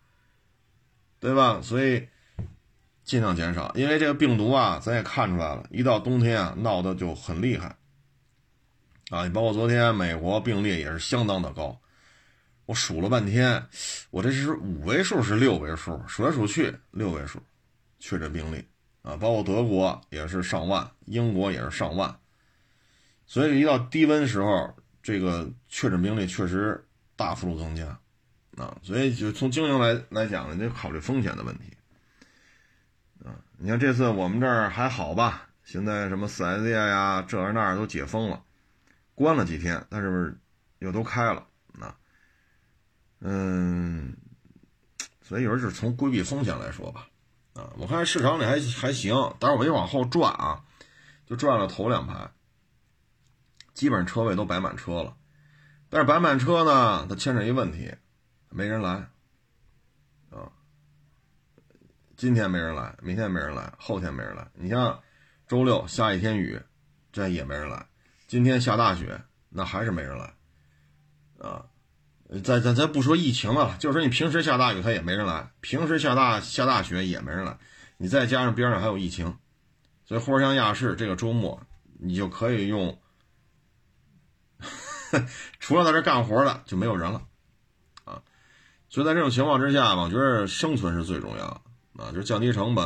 对吧？所以尽量减少，因为这个病毒啊，咱也看出来了，一到冬天啊，闹得就很厉害。啊，你包括昨天美国病例也是相当的高。我数了半天，我这是五位数是六位数，数来数去六位数确诊病例啊，包括德国也是上万，英国也是上万，所以一到低温时候，这个确诊病例确实大幅度增加啊，所以就从经营来来讲呢，得考虑风险的问题啊。你看这次我们这儿还好吧？现在什么四 S 店呀，这儿那儿都解封了，关了几天，但是又都开了。啊嗯，所以有人是从规避风险来说吧，我看市场里还还行，但是我一往后转啊，就转了头两排，基本上车位都摆满车了，但是摆满车呢，它牵扯一问题，没人来，啊，今天没人来，明天没人来，后天没人来，你像周六下一天雨，这也没人来，今天下大雪，那还是没人来，啊。咱咱咱不说疫情了，就说你平时下大雨，他也没人来；平时下大下大雪也没人来。你再加上边上还有疫情，所以花乡亚市这个周末，你就可以用，(laughs) 除了在这干活的就没有人了，啊！所以在这种情况之下吧，我觉得生存是最重要的啊，就是降低成本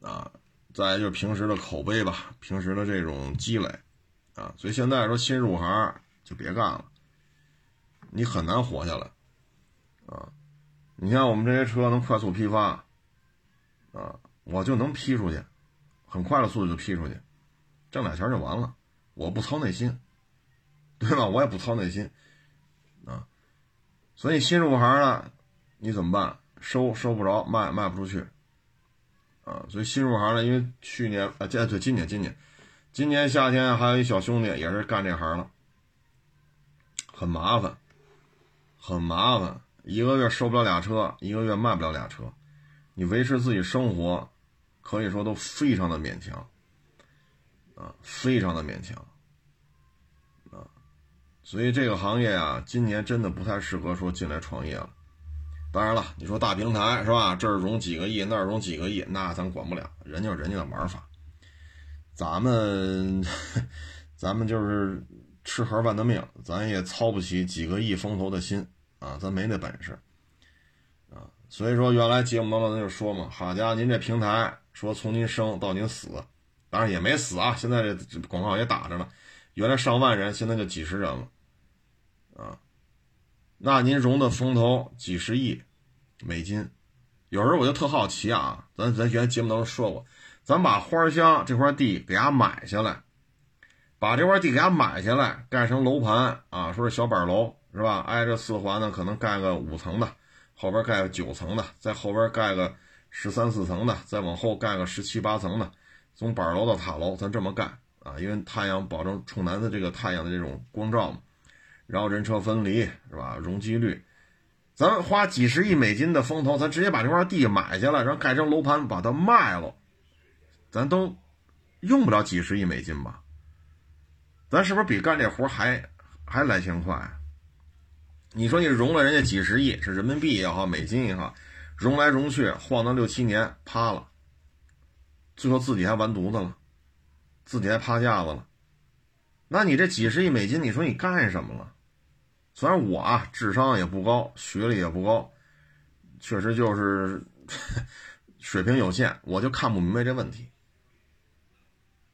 啊，再就是平时的口碑吧，平时的这种积累啊。所以现在说新入行就别干了。你很难活下来，啊！你像我们这些车能快速批发，啊，我就能批出去，很快的速度就批出去，挣俩钱就完了，我不操内心，对吧？我也不操内心，啊，所以新入行的你怎么办？收收不着，卖卖不出去，啊，所以新入行的，因为去年啊，这对今年今年今年夏天还有一小兄弟也是干这行的，很麻烦，很麻烦。一个月收不了俩车，一个月卖不了俩车，你维持自己生活，可以说都非常的勉强，啊，非常的勉强，啊，所以这个行业啊，今年真的不太适合说进来创业了。当然了，你说大平台是吧？这儿融几个亿，那儿融几个亿，那咱管不了，人家有人家的玩法，咱们 (laughs) 咱们就是吃盒饭的命，咱也操不起几个亿风投的心。啊，咱没那本事，啊，所以说原来节目当中咱就说嘛，好家伙，您这平台说从您生到您死，当然也没死啊，现在这广告也打着呢，原来上万人，现在就几十人了，啊，那您融的风投几十亿美金，有时候我就特好奇啊，咱咱原来节目当中说过，咱把花乡这块地给它买下来，把这块地给它买下来，盖成楼盘啊，说是小板楼。是吧？挨着四环呢，可能盖个五层的，后边盖个九层的，在后边盖个十三四层的，再往后盖个十七八层的，从板楼到塔楼，咱这么盖啊，因为太阳保证冲南的这个太阳的这种光照嘛，然后人车分离是吧？容积率，咱花几十亿美金的风投，咱直接把这块地买下来，然后盖成楼盘把它卖了，咱都用不了几十亿美金吧？咱是不是比干这活还还来钱快？你说你融了人家几十亿，是人民币也好，美金也好，融来融去晃荡六七年，趴了，最后自己还完犊子了，自己还趴架子了。那你这几十亿美金，你说你干什么了？虽然我啊智商也不高，学历也不高，确实就是 (laughs) 水平有限，我就看不明白这问题。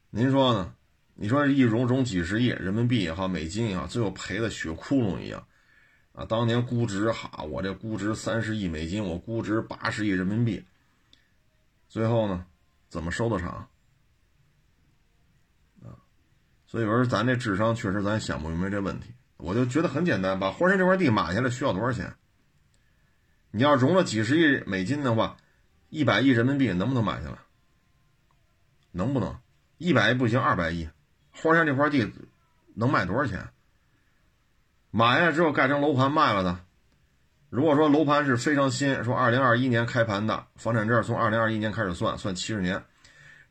您说呢？你说一融融几十亿人民币也好，美金也好，最后赔的血窟窿一样。啊，当年估值哈，我这估值三十亿美金，我估值八十亿人民币。最后呢，怎么收的场？啊，所以说咱这智商确实咱想不明白这问题。我就觉得很简单，把花山这块地买下来需要多少钱？你要融了几十亿美金的话，一百亿人民币能不能买下来？能不能？一百亿不行，二百亿，花山这块地能卖多少钱？买下之后盖成楼盘卖了的，如果说楼盘是非常新，说二零二一年开盘的房产证，从二零二一年开始算，算七十年，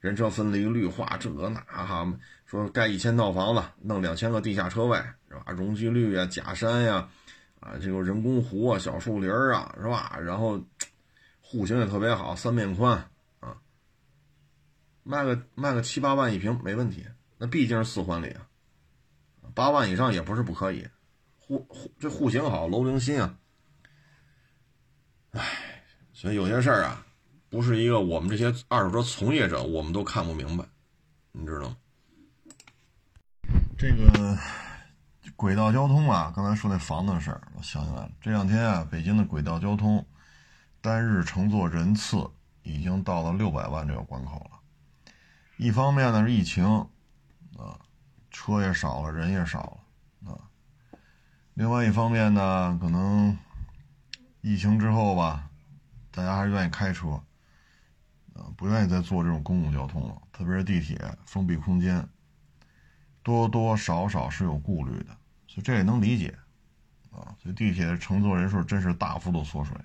人车分离、绿化这那哈，说盖一千套房子，弄两千个地下车位是吧？容积率啊，假山呀，啊，这个人工湖啊，小树林啊，是吧？然后户型也特别好，三面宽啊，卖个卖个七八万一平没问题，那毕竟是四环里啊，八万以上也不是不可以。户户这户型好，楼龄新啊，唉，所以有些事儿啊，不是一个我们这些二手车从业者我们都看不明白，你知道吗？这个轨道交通啊，刚才说那房子的事儿，我想起来了。这两天啊，北京的轨道交通单日乘坐人次已经到了六百万这个关口了。一方面呢是疫情啊，车也少了，人也少了。另外一方面呢，可能疫情之后吧，大家还是愿意开车，啊，不愿意再坐这种公共交通了，特别是地铁封闭空间，多多少少是有顾虑的，所以这也能理解，啊，所以地铁乘坐人数真是大幅度缩水。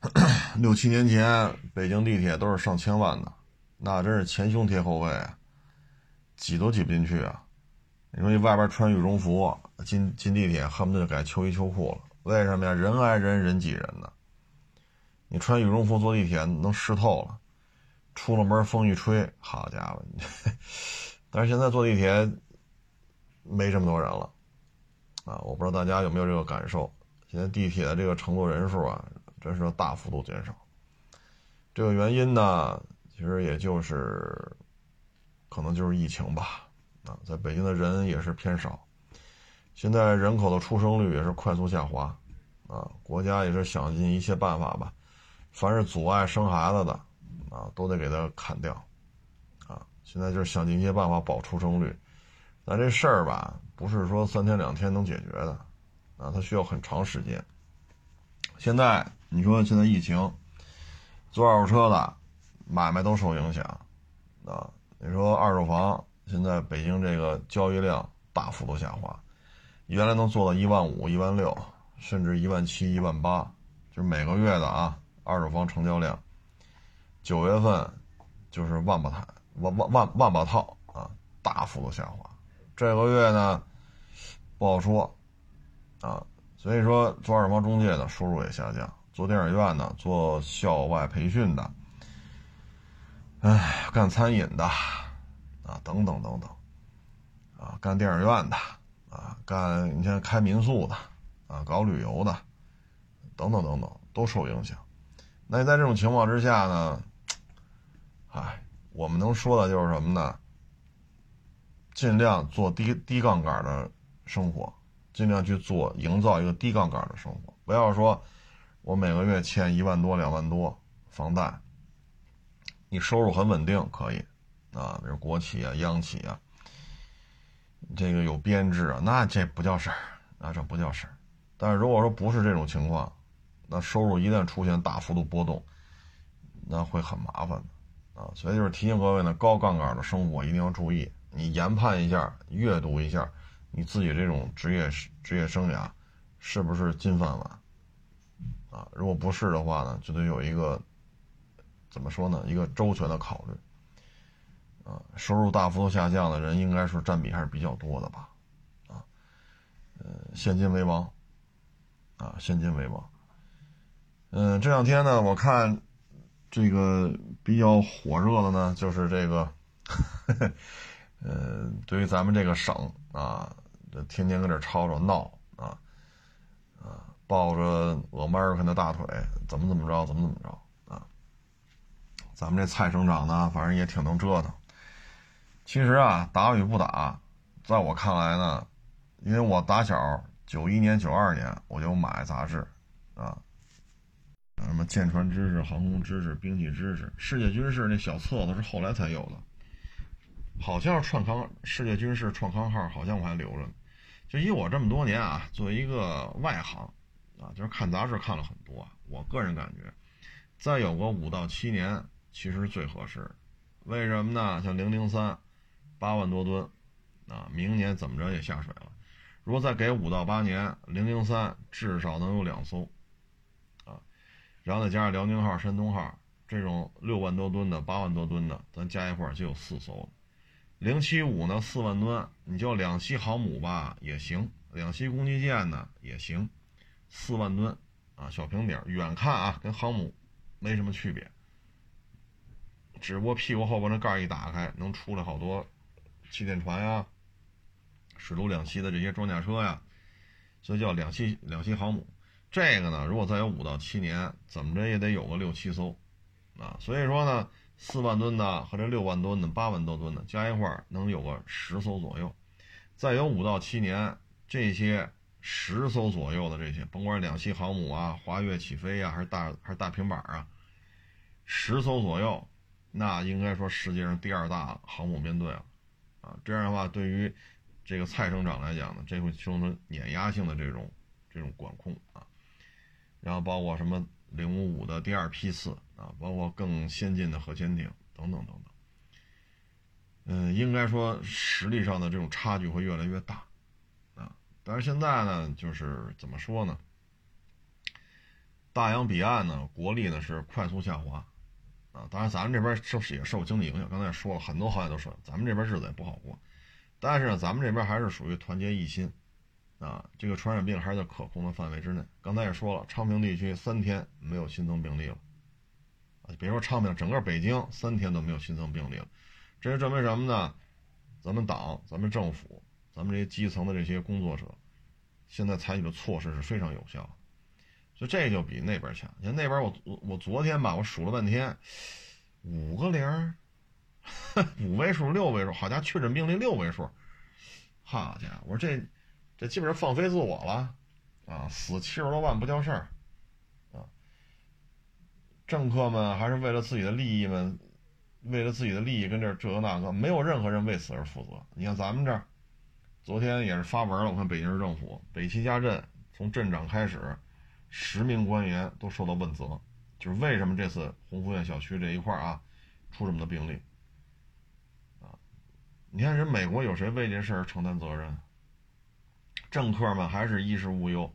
(coughs) 六七年前北京地铁都是上千万的，那真是前胸贴后背，挤都挤不进去啊。你说你外边穿羽绒服进进地铁，恨不得就改秋衣秋裤了。为什么呀？人挨人，人挤人呢。你穿羽绒服坐地铁能湿透了，出了门风一吹，好家伙！(laughs) 但是现在坐地铁没这么多人了啊！我不知道大家有没有这个感受。现在地铁的这个乘坐人数啊，真是大幅度减少。这个原因呢，其实也就是可能就是疫情吧。啊，在北京的人也是偏少，现在人口的出生率也是快速下滑，啊，国家也是想尽一切办法吧，凡是阻碍生孩子的啊，都得给他砍掉啊。现在就是想尽一切办法保出生率，但这事儿吧，不是说三天两天能解决的啊，它需要很长时间。现在你说现在疫情，做二手车的买卖都受影响啊。你说二手房现在北京这个交易量大幅度下滑，原来能做到一万五、一万六，甚至一万七、一万八，就是每个月的啊，二手房成交量。九月份就是万把台、万万万万把套啊，大幅度下滑。这个月呢不好说啊。所以说，做二手房中介的收入也下降，做电影院的、做校外培训的，哎，干餐饮的，啊，等等等等，啊，干电影院的，啊，干你像开民宿的，啊，搞旅游的，等等等等，都受影响。那你在这种情况之下呢，哎，我们能说的就是什么呢？尽量做低低杠杆的生活。尽量去做，营造一个低杠杆的生活。不要说，我每个月欠一万多、两万多房贷，你收入很稳定可以，啊，比如国企啊、央企啊，这个有编制啊，那这不叫事儿，那这不叫事儿。但是如果说不是这种情况，那收入一旦出现大幅度波动，那会很麻烦的，啊，所以就是提醒各位呢，高杠杆的生活一定要注意，你研判一下，阅读一下。你自己这种职业职业生涯，是不是金饭碗？啊，如果不是的话呢，就得有一个怎么说呢？一个周全的考虑。啊，收入大幅度下降的人，应该是占比还是比较多的吧？啊，呃，现金为王。啊，现金为王。嗯，这两天呢，我看这个比较火热的呢，就是这个，呃，对于咱们这个省啊。这天天搁这吵吵闹啊，啊，抱着俄梅尔肯的大腿，怎么怎么着，怎么怎么着？咱们这蔡省长呢，反正也挺能折腾。其实啊，打与不打，在我看来呢，因为我打小九一年、九二年我就买杂志啊，什么舰船知识、航空知识、兵器知识、世界军事那小册子是后来才有的，好像是创刊世界军事创刊号，好像我还留着呢。就以我这么多年啊，作为一个外行，啊，就是看杂志看了很多。我个人感觉，再有个五到七年，其实最合适。为什么呢？像零零三，八万多吨，啊，明年怎么着也下水了。如果再给五到八年，零零三至少能有两艘，啊，然后再加上辽宁号、山东号这种六万多吨的、八万多吨的，咱加一块就有四艘了。零七五呢，四万吨，你就两栖航母吧也行，两栖攻击舰呢也行，四万吨啊，小平底儿，远看啊跟航母没什么区别，只不过屁股后边那盖一打开，能出来好多气垫船呀，水陆两栖的这些装甲车呀，所以叫两栖两栖航母。这个呢，如果再有五到七年，怎么着也得有个六七艘啊，所以说呢。四万吨的和这六万吨的、八万多吨的加一块能有个十艘左右，再有五到七年，这些十艘左右的这些，甭管两栖航母啊、滑跃起飞呀，还是大还是大平板啊，十艘左右，那应该说世界上第二大航母编队了啊。这样的话，对于这个蔡省长来讲呢，这会形成碾压性的这种这种管控啊，然后包括什么零五五的第二批次。啊，包括更先进的核潜艇等等等等，嗯，应该说实力上的这种差距会越来越大，啊，但是现在呢，就是怎么说呢？大洋彼岸呢，国力呢是快速下滑，啊，当然咱们这边受也受经济影响，刚才也说了很多行业都说，咱们这边日子也不好过，但是呢，咱们这边还是属于团结一心，啊，这个传染病还是在可控的范围之内。刚才也说了，昌平地区三天没有新增病例了。啊别说昌平，整个北京三天都没有新增病例了，这就证明什么呢？咱们党、咱们政府、咱们这些基层的这些工作者，现在采取的措施是非常有效，的这就比那边强。你看那边，我我我昨天吧，我数了半天，五个零，(laughs) 五位数、六位数，好家伙，确诊病例六位数，好家伙，我说这这基本上放飞自我了啊，死七十多万不叫事儿啊。政客们还是为了自己的利益们，为了自己的利益跟这这个那个，没有任何人为此而负责。你看咱们这儿，昨天也是发文了，我看北京市政府北齐家镇从镇长开始，十名官员都受到问责，就是为什么这次鸿福苑小区这一块啊出这么多病例啊？你看人美国有谁为这事儿承担责任？政客们还是衣食无忧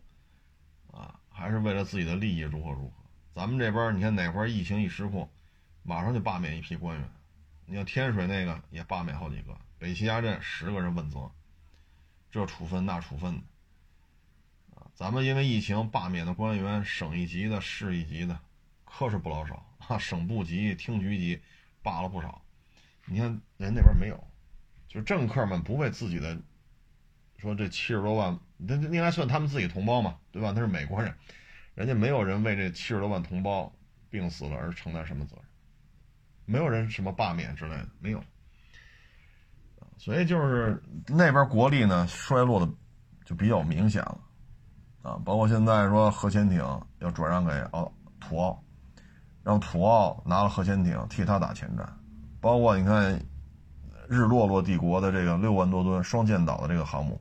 啊，还是为了自己的利益如何如何？咱们这边你看哪块疫情一失控，马上就罢免一批官员。你像天水那个也罢免好几个，北齐家镇十个人问责，这处分那处分的。咱们因为疫情罢免的官员，省一级的、市一级的，可是不老少啊。省部级、厅局级罢了不少。你看人那边没有，就是政客们不为自己的，说这七十多万，那应该算他们自己同胞嘛，对吧？那是美国人。人家没有人为这七十多万同胞病死了而承担什么责任，没有人什么罢免之类的，没有。所以就是那边国力呢衰落的就比较明显了，啊，包括现在说核潜艇要转让给奥土澳，让土澳拿了核潜艇替他打前站，包括你看日落落帝国的这个六万多吨双舰岛的这个航母，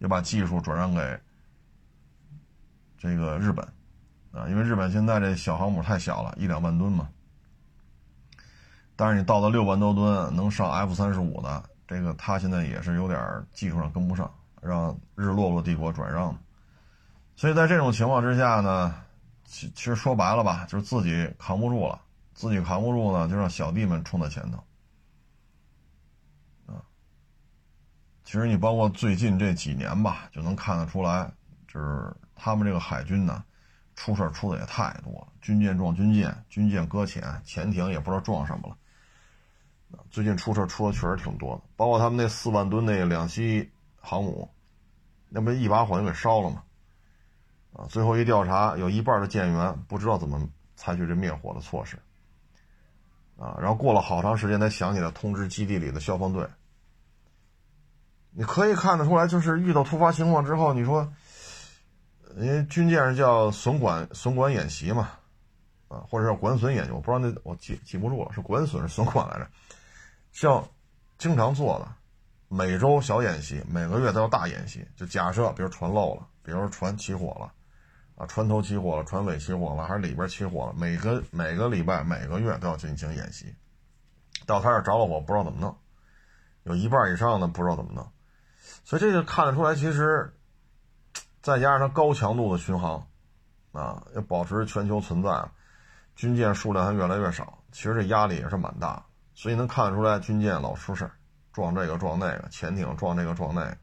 要把技术转让给。这个日本，啊，因为日本现在这小航母太小了，一两万吨嘛。但是你到了六万多吨能上 F 三十五的，这个他现在也是有点技术上跟不上，让日落落帝国转让。所以在这种情况之下呢，其其实说白了吧，就是自己扛不住了，自己扛不住呢，就让小弟们冲在前头。啊，其实你包括最近这几年吧，就能看得出来，就是。他们这个海军呢，出事出的也太多了，军舰撞军舰，军舰搁浅，潜艇也不知道撞什么了。最近出事出的确实挺多的，包括他们那四万吨那两栖航母，那不一把火就给烧了吗？啊，最后一调查，有一半的舰员不知道怎么采取这灭火的措施。啊，然后过了好长时间才想起来通知基地里的消防队。你可以看得出来，就是遇到突发情况之后，你说。因为军舰是叫损管损管演习嘛，啊，或者叫管损演习，我不知道那我记记不住了，是管损是损管来着，像经常做的，每周小演习，每个月都要大演习。就假设，比如船漏了，比如船起火了，啊，船头起火了，船尾起火了，还是里边起火了，每个每个礼拜、每个月都要进行演习。到他这着了火，不知道怎么弄，有一半以上的不知道怎么弄，所以这就看得出来，其实。再加上它高强度的巡航，啊，要保持全球存在，军舰数量还越来越少，其实这压力也是蛮大，所以能看得出来军舰老出事撞这个撞那个，潜艇撞这个撞那个，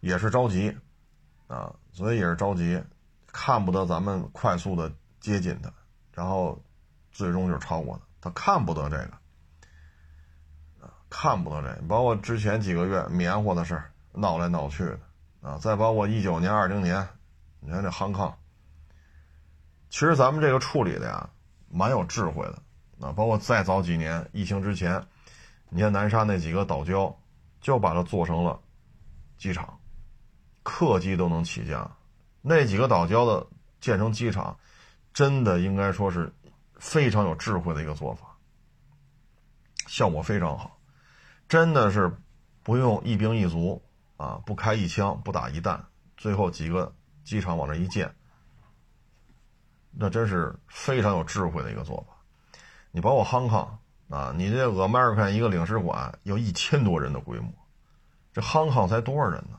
也是着急，啊，所以也是着急，看不得咱们快速的接近它，然后最终就是超过它，他看不得这个，啊，看不得这，包括之前几个月棉花的事闹来闹去的。啊，再包括一九年、二零年，你看这航康，其实咱们这个处理的呀，蛮有智慧的。啊，包括再早几年疫情之前，你看南沙那几个岛礁，就把它做成了机场，客机都能起降。那几个岛礁的建成机场，真的应该说是非常有智慧的一个做法，效果非常好，真的是不用一兵一卒。啊，不开一枪，不打一弹，最后几个机场往这一建，那真是非常有智慧的一个做法。你包括 Hong Kong 啊，你这 American 一个领事馆有一千多人的规模，这 Hong Kong 才多少人呢？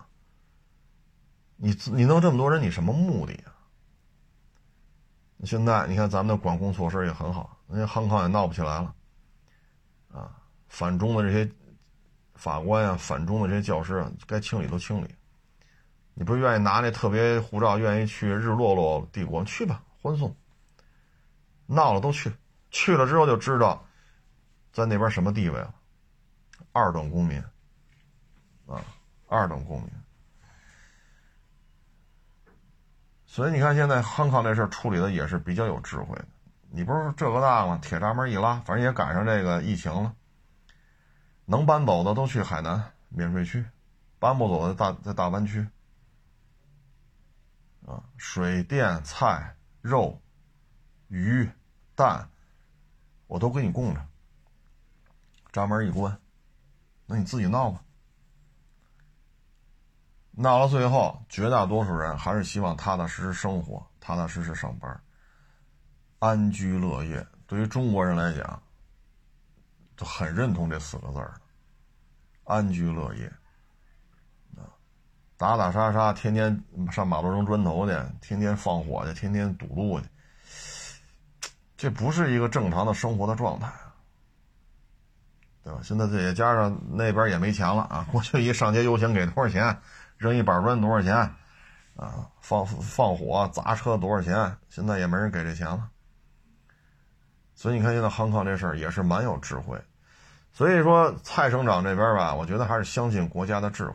你你弄这么多人，你什么目的啊？现在你看咱们的管控措施也很好，人家康康也闹不起来了，啊，反中的这些。法官呀，反中的这些教师啊，该清理都清理。你不愿意拿那特别护照，愿意去日落落帝国去吧？欢送，闹了都去，去了之后就知道在那边什么地位了，二等公民啊，二等公民。所以你看，现在康康这事处理的也是比较有智慧的。你不是这个大吗？铁闸门一拉，反正也赶上这个疫情了。能搬走的都去海南免税区，搬不走的大在大湾区。啊，水电菜肉，鱼、蛋，我都给你供着。闸门一关，那你自己闹吧。闹到最后，绝大多数人还是希望踏踏实实生活，踏踏实实上班，安居乐业。对于中国人来讲，就很认同这四个字儿，安居乐业。打打杀杀，天天上马路扔砖头去，天天放火去，天天堵路去，这不是一个正常的生活的状态。对吧？现在这也加上那边也没钱了啊！过去一上街游行给多少钱，扔一板砖多少钱，啊，放放火砸车多少钱？现在也没人给这钱了。所以你看现在康康这事儿也是蛮有智慧。所以说蔡省长这边吧，我觉得还是相信国家的智慧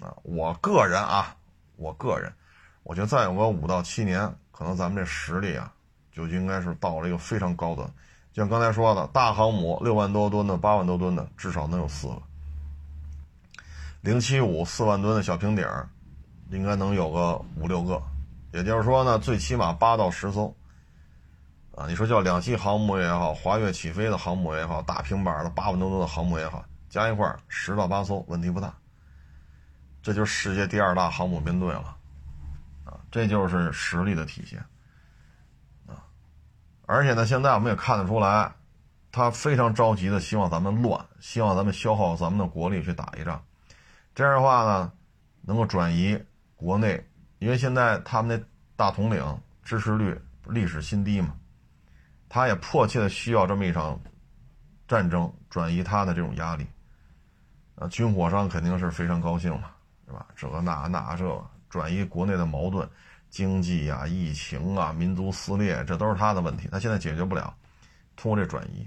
啊。我个人啊，我个人，我觉得再有个五到七年，可能咱们这实力啊，就应该是到了一个非常高的。就像刚才说的，大航母六万多吨的、八万多吨的，至少能有四个；零七五四万吨的小平底儿，应该能有个五六个。也就是说呢，最起码八到十艘。啊，你说叫两栖航母也好，滑跃起飞的航母也好，大平板的八万多吨的航母也好，加一块十到八艘，问题不大。这就是世界第二大航母编队了，啊，这就是实力的体现。啊而且呢，现在我们也看得出来，他非常着急的希望咱们乱，希望咱们消耗咱们的国力去打一仗。这样的话呢，能够转移国内，因为现在他们那大统领支持率历史新低嘛，他也迫切的需要这么一场战争转移他的这种压力。啊，军火商肯定是非常高兴嘛，是吧？这个那那这转移国内的矛盾。经济啊，疫情啊，民族撕裂，这都是他的问题，他现在解决不了，通过这转移，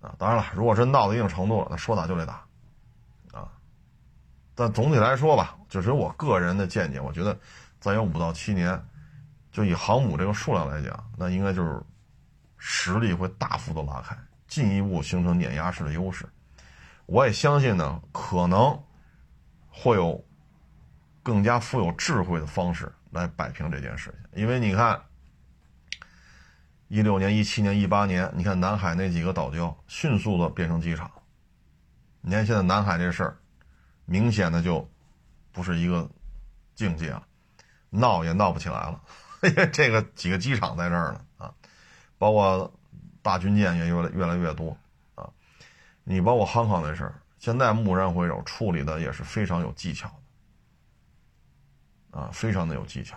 啊，当然了，如果真闹到一定程度了，那说打就得打，但总体来说吧，就是我个人的见解，我觉得再有五到七年，就以航母这个数量来讲，那应该就是实力会大幅度拉开，进一步形成碾压式的优势。我也相信呢，可能会有更加富有智慧的方式。来摆平这件事情，因为你看，一六年、一七年、一八年，你看南海那几个岛礁迅速的变成机场。你看现在南海这事儿，明显的就不是一个境界了，闹也闹不起来了。(laughs) 这个几个机场在这儿呢啊，包括大军舰也越来越来越多啊。你包括汉康那事儿，现在蓦然回首，处理的也是非常有技巧。啊，非常的有技巧，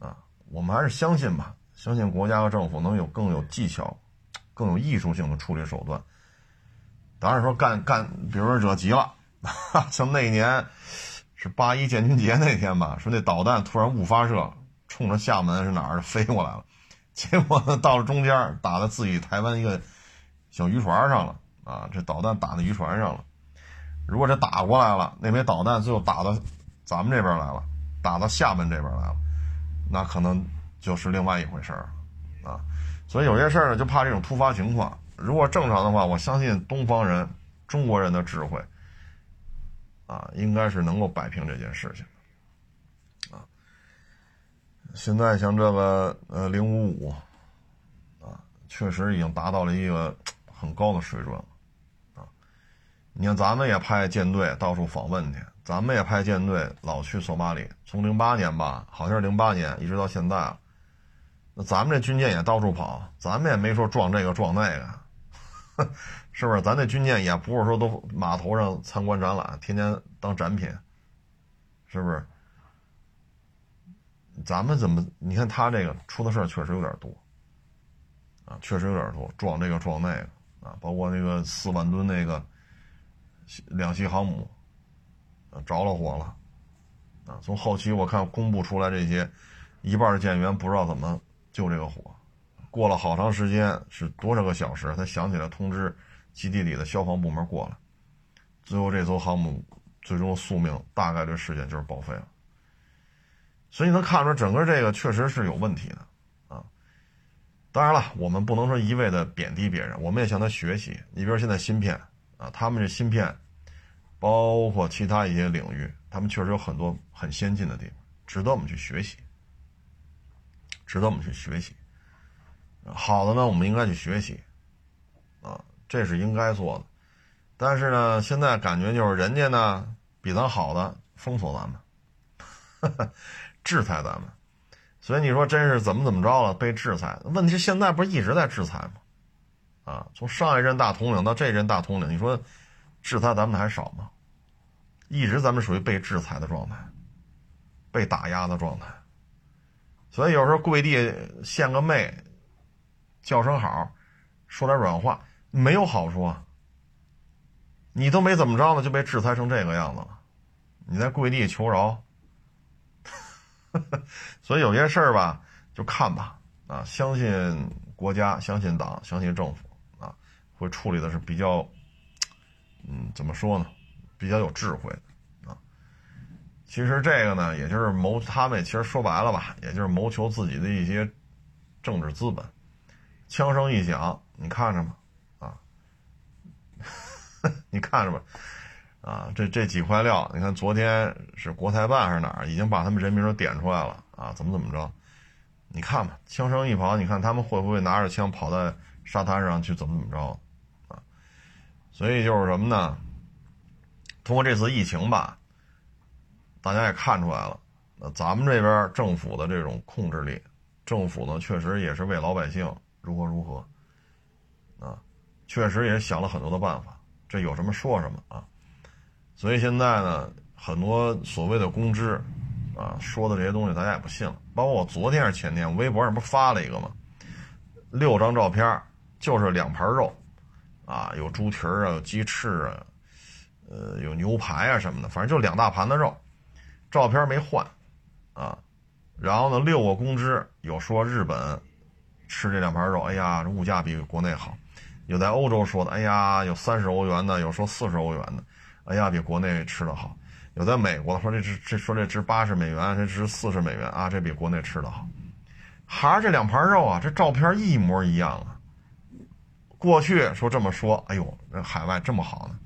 啊，我们还是相信吧，相信国家和政府能有更有技巧、更有艺术性的处理手段。当然说干干，比如说惹急了，(laughs) 像那年是八一建军节那天吧，说那导弹突然误发射，冲着厦门是哪儿飞过来了，结果呢到了中间打在自己台湾一个小渔船上了，啊，这导弹打在渔船上了。如果这打过来了，那枚导弹最后打到咱们这边来了。打到厦门这边来了，那可能就是另外一回事儿啊。所以有些事儿呢，就怕这种突发情况。如果正常的话，我相信东方人、中国人的智慧啊，应该是能够摆平这件事情啊。现在像这个呃零五五啊，确实已经达到了一个很高的水准了啊。你看，咱们也派舰队到处访问去。咱们也派舰队老去索马里，从零八年吧，好像是零八年，一直到现在。那咱们这军舰也到处跑，咱们也没说撞这个撞那个，是不是？咱那军舰也不是说都码头上参观展览，天天当展品，是不是？咱们怎么？你看他这个出的事儿确实有点多，啊，确实有点多，撞这个撞那个啊，包括那个四万吨那个两栖航母。着了火了，啊！从后期我看公布出来这些，一半的舰员不知道怎么救这个火，过了好长时间，是多少个小时，才想起来通知基地里的消防部门过来。最后这艘航母最终宿命大概率事件就是报废了。所以能看出整个这个确实是有问题的啊！当然了，我们不能说一味的贬低别人，我们也向他学习。你比如现在芯片啊，他们这芯片。包括其他一些领域，他们确实有很多很先进的地方，值得我们去学习，值得我们去学习。好的呢，我们应该去学习，这是应该做的。但是呢，现在感觉就是人家呢比咱好的封锁咱们，(laughs) 制裁咱们。所以你说真是怎么怎么着了？被制裁？问题是现在不是一直在制裁吗？啊，从上一任大统领到这任大统领，你说制裁咱们还少吗？一直咱们属于被制裁的状态，被打压的状态。所以有时候跪地献个媚，叫声好，说点软话，没有好处啊。你都没怎么着呢，就被制裁成这个样子了，你在跪地求饶。(laughs) 所以有些事儿吧，就看吧，啊，相信国家，相信党，相信政府，啊，会处理的是比较，嗯，怎么说呢，比较有智慧的，啊，其实这个呢，也就是谋他们，其实说白了吧，也就是谋求自己的一些政治资本。枪声一响，你看着吧，(laughs) 你看着吧。啊，这这几块料，你看昨天是国台办还是哪儿，已经把他们人名都点出来了啊？怎么怎么着？你看吧，枪声一跑，你看他们会不会拿着枪跑在沙滩上去怎么怎么着啊？所以就是什么呢？通过这次疫情吧，大家也看出来了，那咱们这边政府的这种控制力，政府呢确实也是为老百姓如何如何啊，确实也想了很多的办法，这有什么说什么啊。所以现在呢，很多所谓的公知，啊说的这些东西，大家也不信了。包括我昨天还是前天，微博上不发了一个吗？六张照片，就是两盘肉，啊，有猪蹄儿啊，有鸡翅啊，呃，有牛排啊什么的，反正就两大盘子肉，照片没换，啊，然后呢，六个公知有说日本吃这两盘肉，哎呀，这物价比国内好；有在欧洲说的，哎呀，有三十欧元的，有说四十欧元的。哎呀，比国内吃的好。有在美国的说这值这说这值八十美元，这值四十美元啊，这比国内吃的好。还是这两盘肉啊，这照片一模一样啊。过去说这么说，哎呦，这海外这么好呢。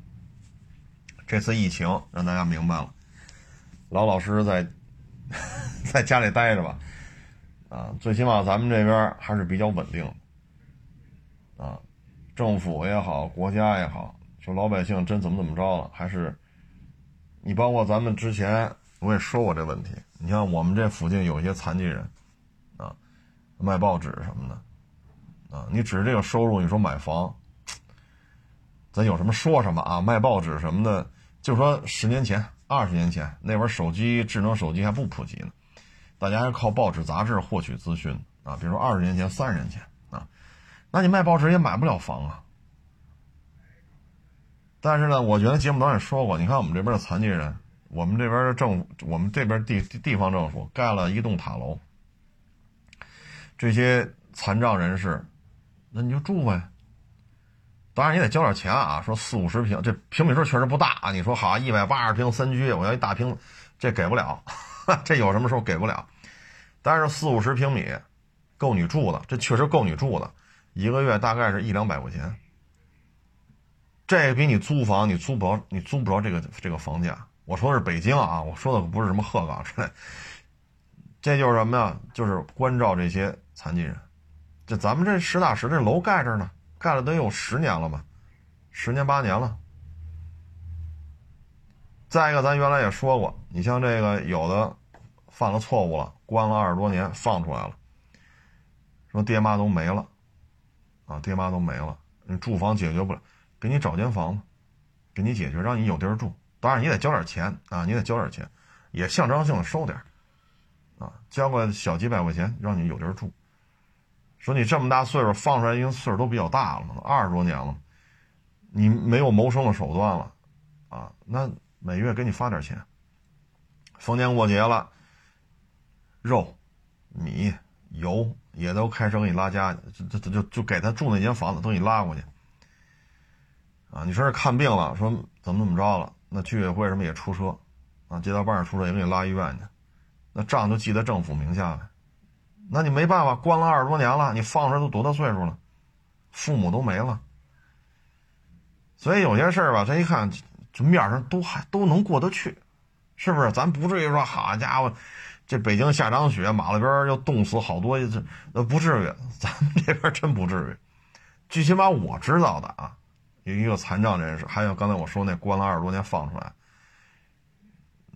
这次疫情让大家明白了，老老实实在 (laughs) 在家里待着吧。啊，最起码咱们这边还是比较稳定。啊，政府也好，国家也好。说老百姓真怎么怎么着了？还是你包括咱们之前我也说过这问题。你像我们这附近有一些残疾人，啊，卖报纸什么的，啊，你只是这个收入，你说买房，咱有什么说什么啊？卖报纸什么的，就说十年前、二十年前那会儿手机智能手机还不普及呢，大家还靠报纸杂志获取资讯啊。比如说二十年前、三十年前，那你卖报纸也买不了房啊。但是呢，我觉得节目导演说过，你看我们这边的残疾人，我们这边的政府，我们这边地地方政府盖了一栋塔楼，这些残障人士，那你就住呗。当然你得交点钱啊，说四五十平，这平米数确实不大啊。你说好，一百八十平三居，我要一大平，这给不了，(laughs) 这有什么时候给不了？但是四五十平米，够你住的，这确实够你住的，一个月大概是一两百块钱。这比你租房，你租不着，你租不着这个这个房价。我说的是北京啊，我说的不是什么鹤岗之类。这就是什么呀？就是关照这些残疾人。这咱们这实打实这楼盖着呢，盖了得有十年了吧，十年八年了。再一个，咱原来也说过，你像这个有的犯了错误了，关了二十多年，放出来了，说爹妈都没了，啊，爹妈都没了，你住房解决不了。给你找间房子，给你解决，让你有地儿住。当然你得交点钱啊，你得交点钱，也象征性的收点啊，交个小几百块钱，让你有地儿住。说你这么大岁数放出来，因为岁数都比较大了嘛，二十多年了，你没有谋生的手段了啊，那每月给你发点钱。逢年过节了，肉、米、油也都开车给你拉家，就就就就给他住那间房子都给你拉过去。啊，你说是看病了，说怎么怎么着了？那居委会什么也出车，啊，街道办出车也给你拉医院去，那账就记在政府名下呗。那你没办法，关了二十多年了，你放出来都多大岁数了？父母都没了，所以有些事儿吧，咱一看，就面上都还都能过得去，是不是？咱不至于说，好家伙，这北京下场雪，马路边要冻死好多，这呃不至于，咱们这边真不至于。最起码我知道的啊，有一个残障人士，还有刚才我说那关了二十多年放出来，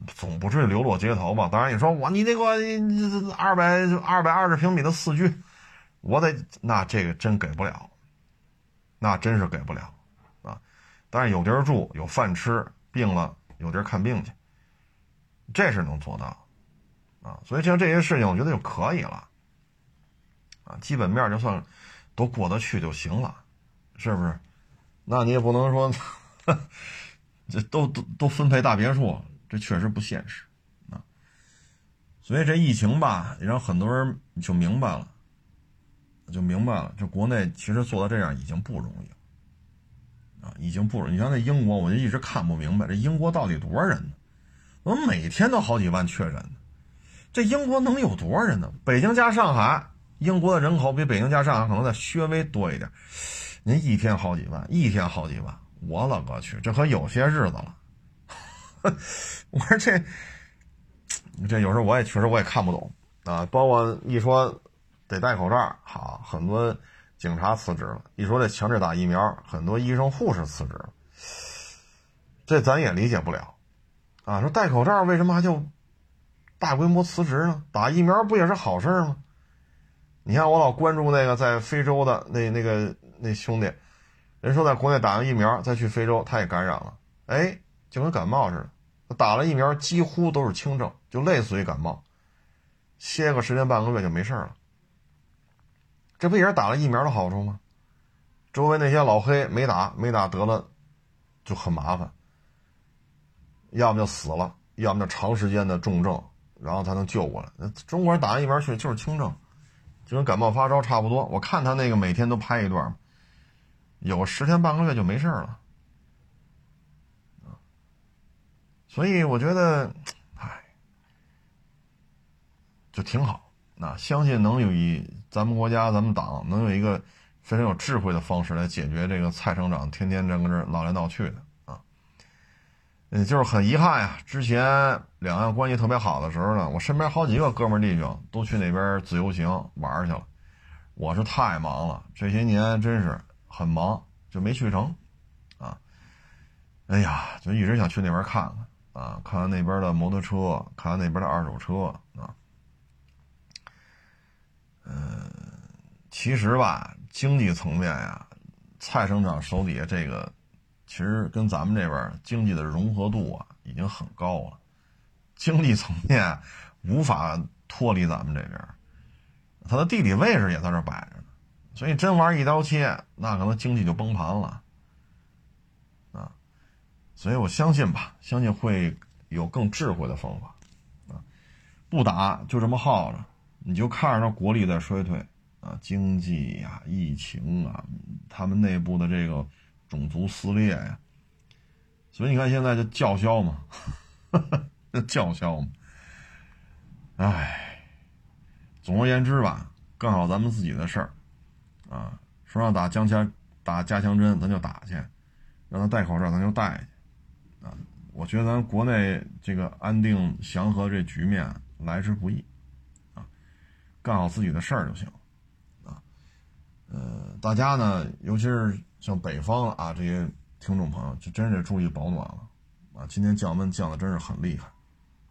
总不至于流落街头吧？当然你说我你那个二百二百二十平米的四居，我得那这个真给不了，那真是给不了啊。但是有地儿住，有饭吃，病了有地儿看病去。这是能做到，啊，所以像这些事情，我觉得就可以了，啊，基本面就算都过得去就行了，是不是？那你也不能说，(laughs) 这都都都分配大别墅，这确实不现实，啊，所以这疫情吧，也让很多人就明白了，就明白了，就国内其实做到这样已经不容易，啊，已经不容易。你像那英国，我就一直看不明白，这英国到底多少人呢？怎么每天都好几万确诊？这英国能有多少人呢？北京加上海，英国的人口比北京加上海可能再稍微多一点。您一天好几万，一天好几万，我勒个去，这可有些日子了。(laughs) 我说这，这有时候我也确实我也看不懂啊。包括一说得戴口罩，好，很多警察辞职了；一说这强制打疫苗，很多医生护士辞职了。这咱也理解不了。啊，说戴口罩为什么还就大规模辞职呢？打疫苗不也是好事吗？你看我老关注那个在非洲的那那个那兄弟，人说在国内打完疫苗再去非洲，他也感染了，哎，就跟感冒似的，打了疫苗几乎都是轻症，就类似于感冒，歇个十天半个月就没事了。这不也是打了疫苗的好处吗？周围那些老黑没打没打得了，就很麻烦。要么就死了，要么就长时间的重症，然后才能救过来。中国人打完疫苗去就是轻症，就跟感冒发烧差不多。我看他那个每天都拍一段，有十天半个月就没事了。所以我觉得，唉，就挺好。那相信能有一咱们国家咱们党能有一个非常有智慧的方式来解决这个蔡省长天天在跟这闹来闹去的。嗯，就是很遗憾呀。之前两岸关系特别好的时候呢，我身边好几个哥们弟兄都去那边自由行玩去了。我是太忙了，这些年真是很忙，就没去成。啊，哎呀，就一直想去那边看看啊，看看那边的摩托车，看看那边的二手车啊。嗯，其实吧，经济层面呀，蔡省长手底下这个。其实跟咱们这边经济的融合度啊，已经很高了，经济层面无法脱离咱们这边，它的地理位置也在这摆着呢，所以真玩一刀切，那可能经济就崩盘了，啊，所以我相信吧，相信会有更智慧的方法，啊，不打就这么耗着，你就看着它国力在衰退，啊，经济呀，疫情啊，他们内部的这个。种族撕裂呀，所以你看现在就叫嚣嘛，(laughs) 叫嚣嘛，哎，总而言之吧，干好咱们自己的事儿，啊，说让打江枪打加强针，咱就打去；让他戴口罩，咱就戴去。啊，我觉得咱国内这个安定祥和这局面来之不易，啊，干好自己的事儿就行，啊，呃，大家呢，尤其是。像北方啊，这些听众朋友就真是注意保暖了啊！今天降温降的真是很厉害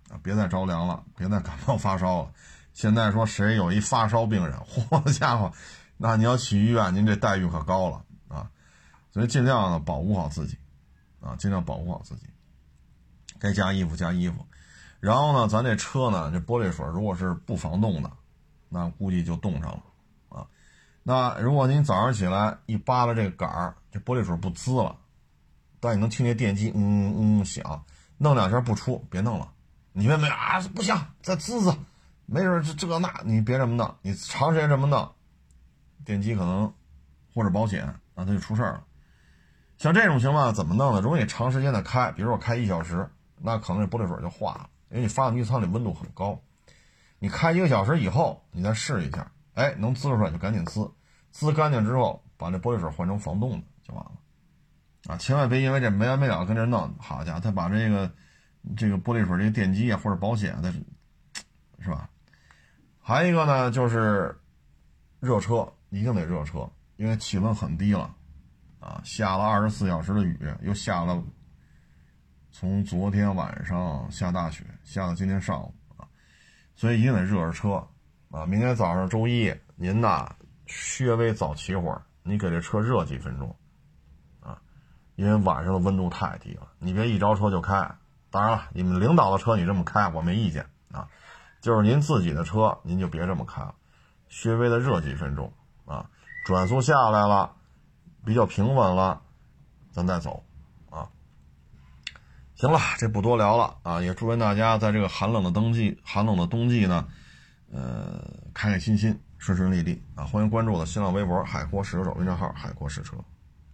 啊！别再着凉了，别再感冒发烧了。现在说谁有一发烧病人，嚯家伙，那你要去医院，您这待遇可高了啊！所以尽量呢保护好自己啊，尽量保护好自己。该加衣服加衣服，然后呢，咱这车呢，这玻璃水如果是不防冻的，那估计就冻上了。那如果您早上起来一扒拉这个杆儿，这玻璃水不滋了，但你能听见电机嗯嗯响，弄两下不出，别弄了。你别没啊，不行，再滋滋，没准这这那，你别这么弄，你长时间这么弄，电机可能或者保险那它就出事儿了。像这种情况怎么弄呢？如果你长时间的开，比如说开一小时，那可能这玻璃水就化了，因为你发动机舱里温度很高。你开一个小时以后，你再试一下，哎，能滋出来就赶紧滋。滋干净之后，把这玻璃水换成防冻的就完了，啊，千万别因为这没完没了跟这弄，好家伙，他把这个这个玻璃水这个电机啊或者保险的是吧？还一个呢，就是热车，一定得热车，因为气温很低了，啊，下了二十四小时的雨，又下了，从昨天晚上下大雪，下到今天上午啊，所以一定得热热车，啊，明天早上周一，您呐稍微早起会儿，你给这车热几分钟，啊，因为晚上的温度太低了，你别一着车就开。当然了，你们领导的车你这么开，我没意见啊。就是您自己的车，您就别这么开了，稍微的热几分钟啊，转速下来了，比较平稳了，咱再走啊。行了，这不多聊了啊，也祝愿大家在这个寒冷的冬季，寒冷的冬季呢，呃，开开心心，顺顺利利啊。欢迎关注我的新浪微博“海阔试车手”微信号“海阔试车”。